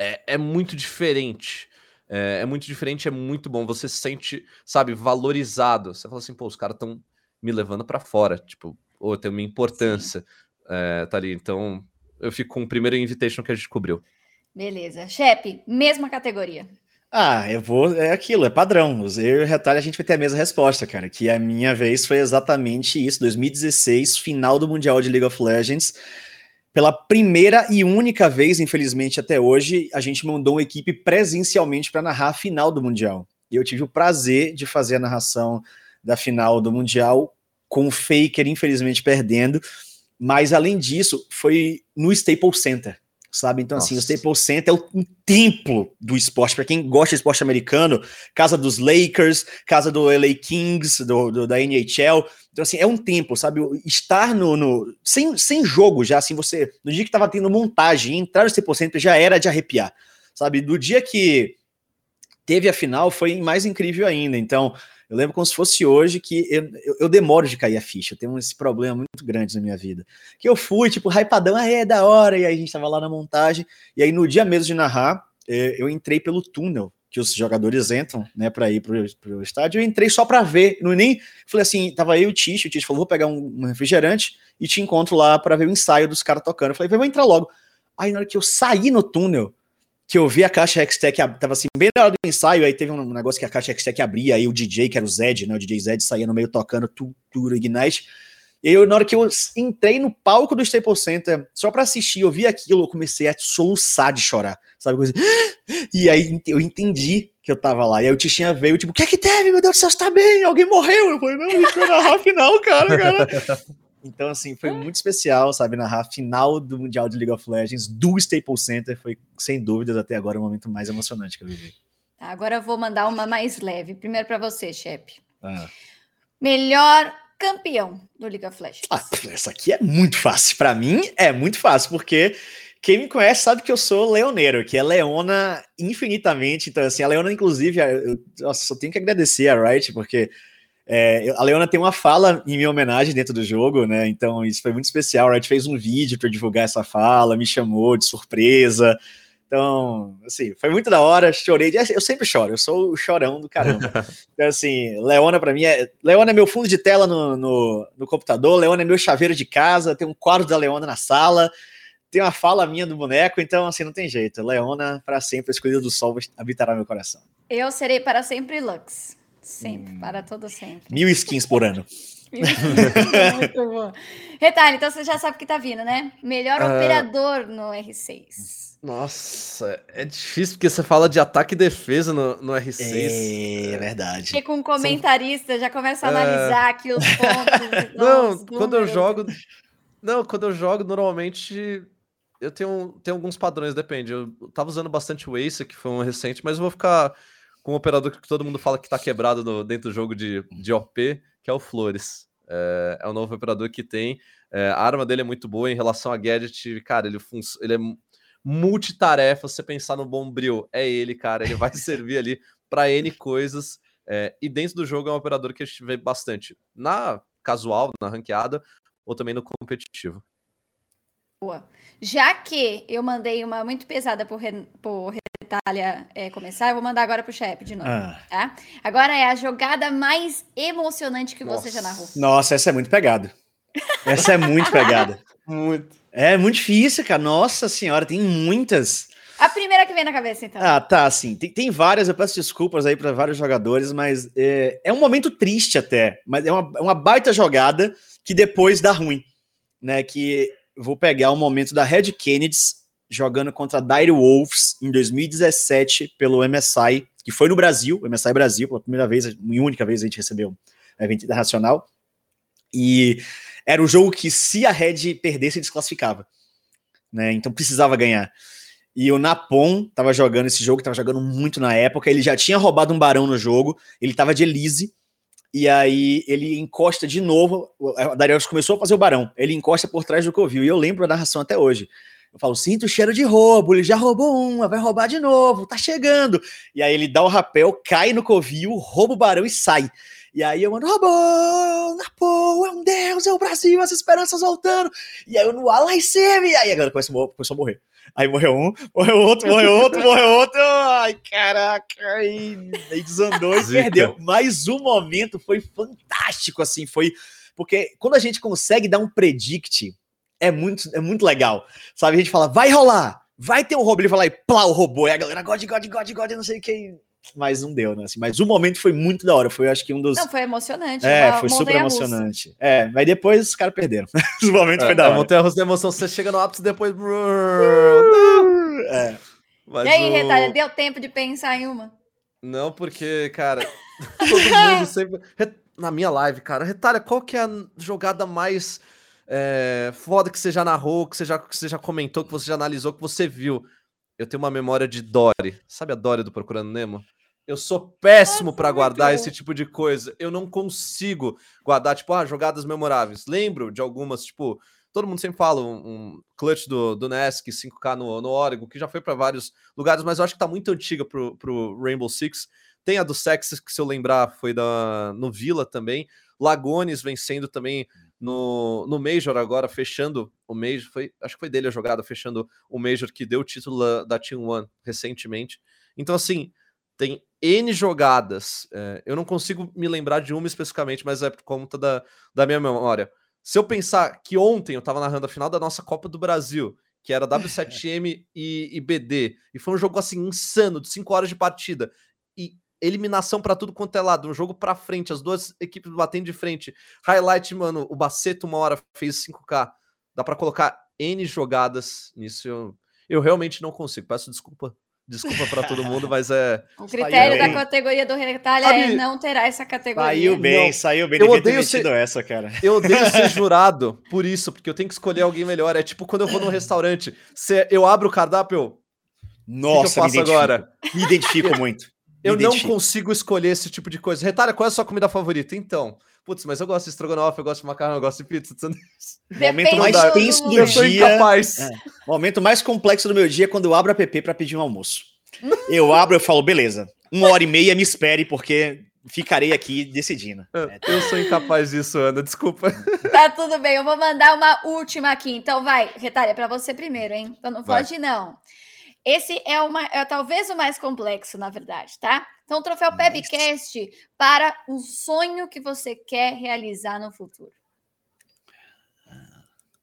é, é muito diferente. É, é muito diferente, é muito bom. Você se sente, sabe, valorizado. Você fala assim, pô, os caras estão me levando para fora, tipo, ou tem uma importância, é, tá ali. Então, eu fico com o primeiro invitation que a gente cobriu. Beleza. Chepe, mesma categoria. Ah, eu vou. É aquilo, é padrão. Eu e o Retalho a gente vai ter a mesma resposta, cara. Que a minha vez foi exatamente isso: 2016, final do Mundial de League of Legends. Pela primeira e única vez, infelizmente, até hoje, a gente mandou uma equipe presencialmente para narrar a final do Mundial. E eu tive o prazer de fazer a narração da final do Mundial com o Faker, infelizmente, perdendo. Mas, além disso, foi no Staples Center sabe? Então, Nossa. assim, o Staples Center é um templo do esporte. Para quem gosta de esporte americano, casa dos Lakers, casa do LA Kings, do, do, da NHL. Então, assim, é um templo, sabe? Estar no. no sem, sem jogo já, assim, você. No dia que tava tendo montagem, entrar no Staples Center já era de arrepiar, sabe? Do dia que teve a final, foi mais incrível ainda. Então. Eu lembro como se fosse hoje que eu, eu, eu, demoro de cair a ficha. Eu tenho esse problema muito grande na minha vida. Que eu fui, tipo, hypadão, ah, é da hora. E aí a gente tava lá na montagem. E aí no dia mesmo de narrar, eu entrei pelo túnel que os jogadores entram, né, para ir pro, pro estádio. Eu entrei só para ver, não nem falei assim, tava aí o Tish, o Tish falou, vou pegar um, um refrigerante e te encontro lá para ver o ensaio dos caras tocando. Eu falei, vou entrar logo. Aí na hora que eu saí no túnel, que eu vi a caixa Hextech, tava assim, bem na hora do ensaio, aí teve um negócio que a caixa Hextech abria, aí o DJ, que era o Zed, né, o DJ Zed, saía no meio tocando tudo Ignite, e aí, na hora que eu entrei no palco do Staples Center, só para assistir, eu vi aquilo, eu comecei a soluçar de chorar, sabe, coisa e aí eu entendi que eu tava lá, e aí o Tichinha veio, tipo, o que é que teve, meu Deus do céu, você tá bem, alguém morreu, eu falei, não, a gente vai narrar a final, cara, cara, Então, assim, foi muito especial, sabe, narrar a final do Mundial de League of Legends do Staples Center. Foi, sem dúvidas, até agora o momento mais emocionante que eu vivi. Tá, agora eu vou mandar uma mais leve. Primeiro para você, Shep. Ah. Melhor campeão do League of Legends. Ah, essa aqui é muito fácil. Para mim, é muito fácil, porque quem me conhece sabe que eu sou leoneiro, que é Leona infinitamente. Então, assim, a Leona, inclusive, eu, nossa, só tenho que agradecer a Riot, porque é, a Leona tem uma fala em minha homenagem dentro do jogo, né? Então isso foi muito especial. A Riot fez um vídeo para divulgar essa fala, me chamou de surpresa. Então, assim, foi muito da hora, chorei. Eu sempre choro, eu sou o chorão do caramba. Então, assim, Leona para mim é. Leona é meu fundo de tela no, no, no, computador, Leona é meu chaveiro de casa, tem um quadro da Leona na sala, tem uma fala minha do boneco, então, assim, não tem jeito. Leona, para sempre, a escolhida do sol habitará meu coração. Eu serei para sempre Lux. Sempre, hum. para todo sempre. Mil skins por ano. Muito bom. Retalho, então você já sabe o que tá vindo, né? Melhor uh... operador no R6. Nossa, é difícil porque você fala de ataque e defesa no, no R6. É, verdade. Porque com um comentarista já começa a analisar uh... aqui os pontos. Não, quando eu jogo. Não, quando eu jogo, normalmente eu tenho, tenho alguns padrões, depende. Eu tava usando bastante o Ace, que foi um recente, mas eu vou ficar com um operador que todo mundo fala que tá quebrado no, dentro do jogo de, de OP, que é o Flores. É, é o novo operador que tem. É, a arma dele é muito boa em relação a gadget. Cara, ele, ele é multitarefa. Se você pensar no Bombril, é ele, cara. Ele vai servir ali para N coisas. É, e dentro do jogo é um operador que a gente vê bastante na casual, na ranqueada, ou também no competitivo. Boa. Já que eu mandei uma muito pesada por, por Itália é, começar, eu vou mandar agora pro chefe de novo. Ah. Tá? Agora é a jogada mais emocionante que Nossa. você já narrou. Nossa, essa é muito pegada. Essa é muito pegada. muito. É muito difícil, cara. Nossa senhora, tem muitas. A primeira que vem na cabeça, então. Ah, tá, assim. Tem, tem várias, eu peço desculpas aí para vários jogadores, mas é, é, um momento triste até. Mas é uma, é uma baita jogada que depois dá ruim, né? Que vou pegar o momento da Red Kennedys jogando contra a Dire Wolves em 2017 pelo MSI, que foi no Brasil, MSI Brasil, pela primeira vez e única vez a gente recebeu um evento internacional. E era o jogo que se a Red perdesse, desclassificava. Né? Então precisava ganhar. E o Napon tava jogando esse jogo, tava jogando muito na época. Ele já tinha roubado um barão no jogo, ele tava de Elise. E aí ele encosta de novo. A Darius começou a fazer o barão. Ele encosta por trás do Covil. E eu lembro a narração até hoje. Eu falo, sinto o cheiro de roubo, ele já roubou uma, vai roubar de novo, tá chegando. E aí ele dá o rapel, cai no covil, rouba o barão e sai. E aí eu mando, roubou, Napô, é um deus, é o Brasil, as esperanças voltando. E aí eu no Allah e aí agora começou, começou a morrer. Aí morreu um, morreu outro, morreu outro, morreu outro. Ai, caraca, aí, aí desandou e perdeu. Mas o momento foi fantástico, assim, foi. Porque quando a gente consegue dar um predict, é muito, é muito legal. Sabe? A gente fala, vai rolar, vai ter um roubo. Ele fala e plá, o robô. E a galera, God, God, God, God, não sei o que mas não deu, né? Assim, mas o momento foi muito da hora. Foi, acho que um dos. Não, foi emocionante. É, foi super emocionante. É, mas depois os caras perderam. o momento é, foi da hora. Montanha russa da emoção, você chega no ápice depois. é. Mas e aí, o... Retalha, deu tempo de pensar em uma? Não, porque, cara, todo mundo sempre. Na minha live, cara, Retalha, qual que é a jogada mais é, foda que você já narrou, que você já, que você já comentou, que você já analisou, que você viu? Eu tenho uma memória de Dory. Sabe a Dory do Procurando Nemo? Eu sou péssimo para guardar esse tipo de coisa. Eu não consigo guardar, tipo, ah, jogadas memoráveis. Lembro de algumas, tipo, todo mundo sempre fala um, um clutch do, do Nesk 5K no, no Oregon, que já foi para vários lugares, mas eu acho que tá muito antiga pro, pro Rainbow Six. Tem a do Sexes, que se eu lembrar foi da, no Vila também. Lagones vencendo também no, no Major agora, fechando o Major, foi, acho que foi dele a jogada, fechando o Major que deu o título da Team One recentemente. Então, assim, tem N jogadas. É, eu não consigo me lembrar de uma especificamente, mas é por conta da, da minha memória. Se eu pensar que ontem eu estava narrando a final da nossa Copa do Brasil, que era W7M e, e, BD, e foi um jogo assim insano, de 5 horas de partida, e eliminação para tudo quanto é lado, um jogo para frente, as duas equipes batendo de frente. Highlight, mano, o Baceto uma hora fez 5K. Dá para colocar N jogadas nisso. Eu, eu realmente não consigo. Peço desculpa. Desculpa para todo mundo, mas é. O critério da categoria do Retalha é não terá essa categoria. Saiu bem, não. saiu bem. Eu odeio ser essa, cara. Eu odeio ser jurado por isso, porque eu tenho que escolher alguém melhor. É tipo quando eu vou num restaurante, eu abro o cardápio, eu... Nossa, que, que eu faço me agora? Me identifico muito. Eu não consigo escolher esse tipo de coisa. Retalha, qual é a sua comida favorita? Então, putz, mas eu gosto de estrogonofe, eu gosto de macarrão, eu gosto de pizza. Momento mais tenso do, do dia. É. Momento mais complexo do meu dia é quando eu abro a app para pedir um almoço. eu abro e falo, beleza, uma hora e meia me espere, porque ficarei aqui decidindo. É, eu sou incapaz disso, Ana, desculpa. Tá tudo bem, eu vou mandar uma última aqui. Então vai, Retalha, para você primeiro, hein? Então não foge, não. Esse é, uma, é talvez o mais complexo, na verdade, tá? Então, o troféu Pebcast para um sonho que você quer realizar no futuro.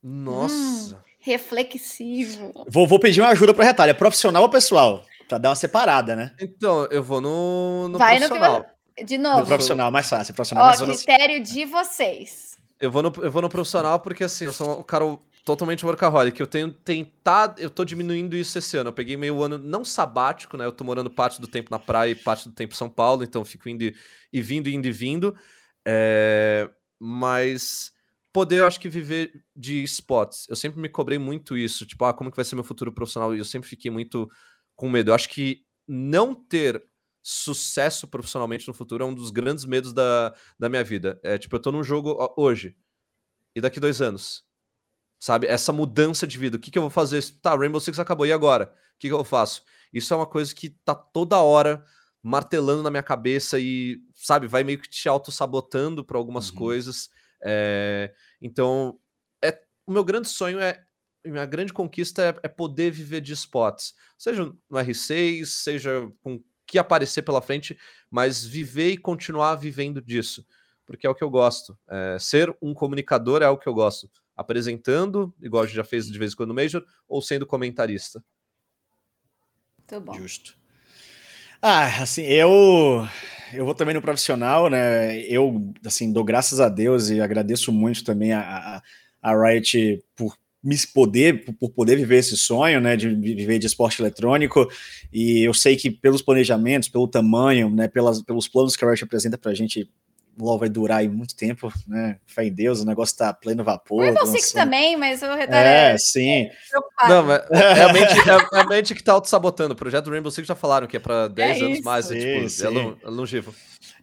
Nossa. Hum, reflexivo. Vou, vou pedir uma ajuda para retalho. É profissional ou pessoal? Para dar uma separada, né? Então, eu vou no, no Vai profissional. No, de novo. No profissional, mais fácil. Profissional, Ó, mais critério de vocês. Eu vou, no, eu vou no profissional porque, assim, eu sou um cara totalmente workaholic. Eu tenho tentado, eu tô diminuindo isso esse ano. Eu peguei meio ano não sabático, né? Eu tô morando parte do tempo na praia e parte do tempo em São Paulo, então fico indo e vindo, indo e vindo. É, mas poder, eu acho que viver de spots. Eu sempre me cobrei muito isso, tipo, ah, como que vai ser meu futuro profissional? E eu sempre fiquei muito com medo. Eu acho que não ter sucesso profissionalmente no futuro é um dos grandes medos da, da minha vida. É tipo, eu tô num jogo hoje e daqui dois anos sabe? Essa mudança de vida. O que, que eu vou fazer? Tá, Rainbow Six acabou, e agora? O que, que eu faço? Isso é uma coisa que tá toda hora martelando na minha cabeça e, sabe, vai meio que te auto-sabotando para algumas uhum. coisas. É... Então, é... o meu grande sonho é. Minha grande conquista é, é poder viver de spots, seja no R6, seja com o que aparecer pela frente, mas viver e continuar vivendo disso, porque é o que eu gosto. É... ser um comunicador é o que eu gosto apresentando, igual a gente já fez de vez em quando no Major, ou sendo comentarista? Muito bom. Justo. Ah, assim, eu eu vou também no profissional, né? Eu, assim, dou graças a Deus e agradeço muito também a, a, a Riot por me poder, por poder viver esse sonho, né, de viver de esporte eletrônico, e eu sei que pelos planejamentos, pelo tamanho, né, pelas, pelos planos que a Riot apresenta pra gente, o LoL vai durar aí muito tempo, né? Fé em Deus, o negócio tá pleno vapor. O Rainbow Six também, mas o retalho é, é, sim. É Não, mas é a, mente, é a mente que tá auto-sabotando. O projeto do Rainbow Six já falaram que é para 10 é anos mais, sim, é, tipo, é longevo.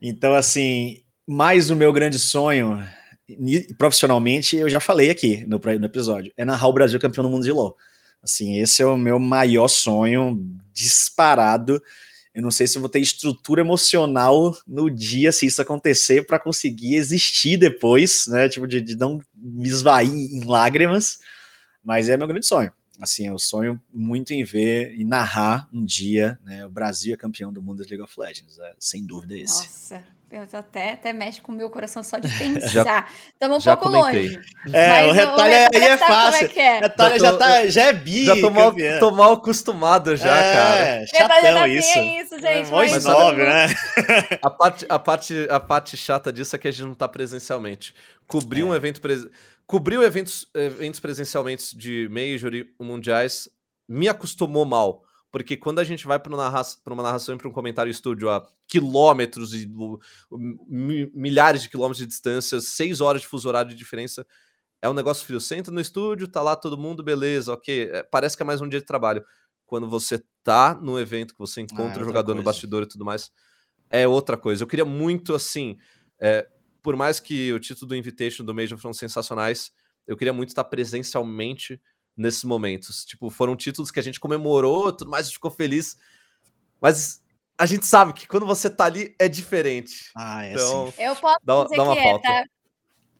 Então, assim, mais o meu grande sonho, profissionalmente, eu já falei aqui no, no episódio, é narrar o Brasil campeão do mundo de LoL. Assim, esse é o meu maior sonho disparado. Eu não sei se vou ter estrutura emocional no dia se isso acontecer para conseguir existir depois, né? Tipo, de, de, não me esvair em lágrimas, mas é meu grande sonho. Assim, eu sonho muito em ver e narrar um dia, né? O Brasil é campeão do mundo de League of Legends, é, sem dúvida esse. Nossa, eu até, até mexe com o meu coração só de pensar. Estamos um já pouco comentei. longe. É, o retalho aí é fácil. É é. Retalho já, tá, já é bi. Já tô mal, tô mal acostumado já, é, cara. Chatão tá isso. isso, gente. É, mais nove, né? A parte, a, parte, a parte chata disso é que a gente não tá presencialmente. Cobrir é. um evento... Pres... Cobriu eventos, eventos presencialmente de Major e mundiais me acostumou mal porque quando a gente vai para narra uma narração e para um comentário estúdio a quilômetros e milhares de quilômetros de distância, seis horas de fuso horário de diferença, é um negócio frio. Você entra no estúdio, tá lá todo mundo, beleza, ok. É, parece que é mais um dia de trabalho. Quando você tá no evento, que você encontra ah, o jogador coisa. no bastidor e tudo mais, é outra coisa. Eu queria muito, assim, é, por mais que o título do Invitation do Major foram sensacionais, eu queria muito estar presencialmente nesses momentos. Tipo, foram títulos que a gente comemorou, tudo mais, a gente ficou feliz. Mas a gente sabe que quando você tá ali é diferente. Ah, é então, assim. Eu posso dá, dizer dá uma que falta. É, tá?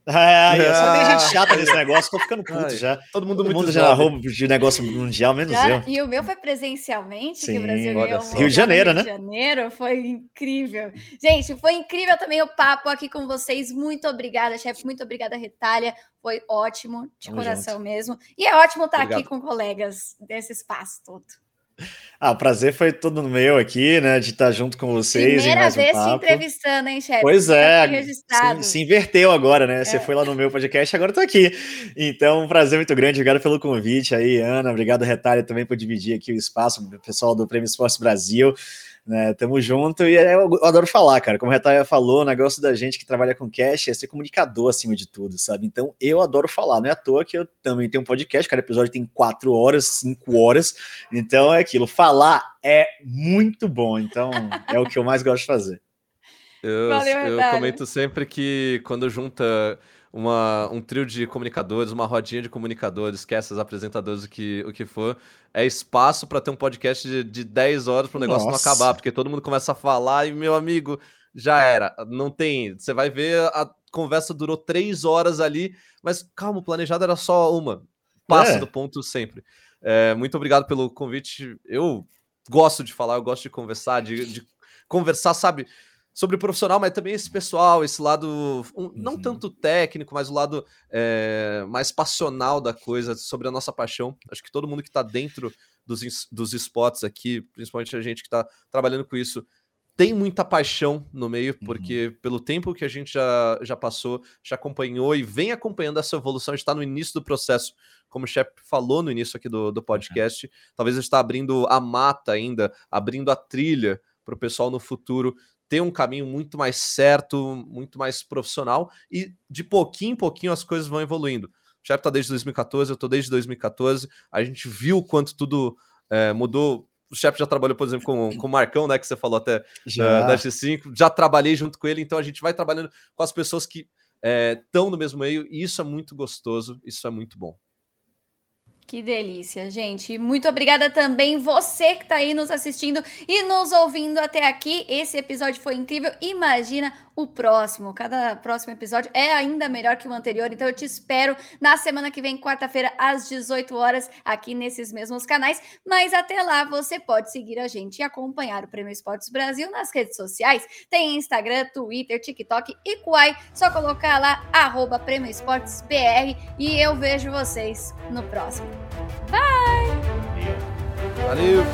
É, é, só tem gente chata nesse negócio, tô ficando puto Ai, já. Todo mundo, todo mundo já narrou de negócio mundial, menos já, eu. E o meu foi presencialmente, Sim, que o Brasil ganhou. Rio de Janeiro, né? Rio de Janeiro, foi incrível. Gente, foi incrível também o papo aqui com vocês. Muito obrigada, chefe. Muito obrigada, Retalha. Foi ótimo, de Tamo coração junto. mesmo. E é ótimo estar Obrigado. aqui com colegas desse espaço todo. Ah, o prazer foi todo meu aqui, né? De estar junto com vocês. Primeira um vez te entrevistando, hein, chefe? Pois é, se, se, inverteu agora, né? É. Você foi lá no meu podcast, agora eu tô aqui. Então, um prazer muito grande. Obrigado pelo convite aí, Ana. Obrigado, Retalho, também por dividir aqui o espaço, pessoal do Prêmio Esporte Brasil né? Tamo junto e é, eu adoro falar, cara. Como a Retaia falou, o negócio da gente que trabalha com cash é ser comunicador acima de tudo, sabe? Então eu adoro falar, não é à toa que eu também tenho um podcast, cada episódio tem quatro horas, cinco horas. Então é aquilo, falar é muito bom. Então é o que eu mais gosto de fazer. Eu, Valeu, eu comento sempre que quando junta uma, um trio de comunicadores, uma rodinha de comunicadores, que essas apresentadores, o que, o que for, é espaço para ter um podcast de, de 10 horas para o negócio Nossa. não acabar, porque todo mundo começa a falar e, meu amigo, já era. Não tem. Você vai ver, a conversa durou três horas ali, mas calma, o planejado era só uma. Passa é. do ponto sempre. É, muito obrigado pelo convite. Eu gosto de falar, eu gosto de conversar, de, de conversar, sabe? Sobre o profissional, mas também esse pessoal, esse lado um, não uhum. tanto técnico, mas o lado é, mais passional da coisa, sobre a nossa paixão. Acho que todo mundo que está dentro dos, dos esportes aqui, principalmente a gente que está trabalhando com isso, tem muita paixão no meio, porque uhum. pelo tempo que a gente já, já passou, já acompanhou e vem acompanhando essa evolução, a gente está no início do processo, como o Shep falou no início aqui do, do podcast, uhum. talvez a gente está abrindo a mata ainda, abrindo a trilha para o pessoal no futuro ter um caminho muito mais certo, muito mais profissional e de pouquinho em pouquinho as coisas vão evoluindo. O Chef tá desde 2014, eu tô desde 2014. A gente viu quanto tudo é, mudou. O Chef já trabalhou, por exemplo, com, com o Marcão, né? Que você falou até já. Da, da X5. Já trabalhei junto com ele, então a gente vai trabalhando com as pessoas que estão é, no mesmo meio, e isso é muito gostoso, isso é muito bom. Que delícia, gente. Muito obrigada também você que está aí nos assistindo e nos ouvindo até aqui. Esse episódio foi incrível. Imagina o próximo. Cada próximo episódio é ainda melhor que o anterior. Então eu te espero na semana que vem, quarta-feira, às 18 horas, aqui nesses mesmos canais. Mas até lá você pode seguir a gente e acompanhar o Prêmio Esportes Brasil nas redes sociais. Tem Instagram, Twitter, TikTok e Kuai. Só colocar lá, arroba Prêmio Esportes BR. E eu vejo vocês no próximo. Bye! Valeu!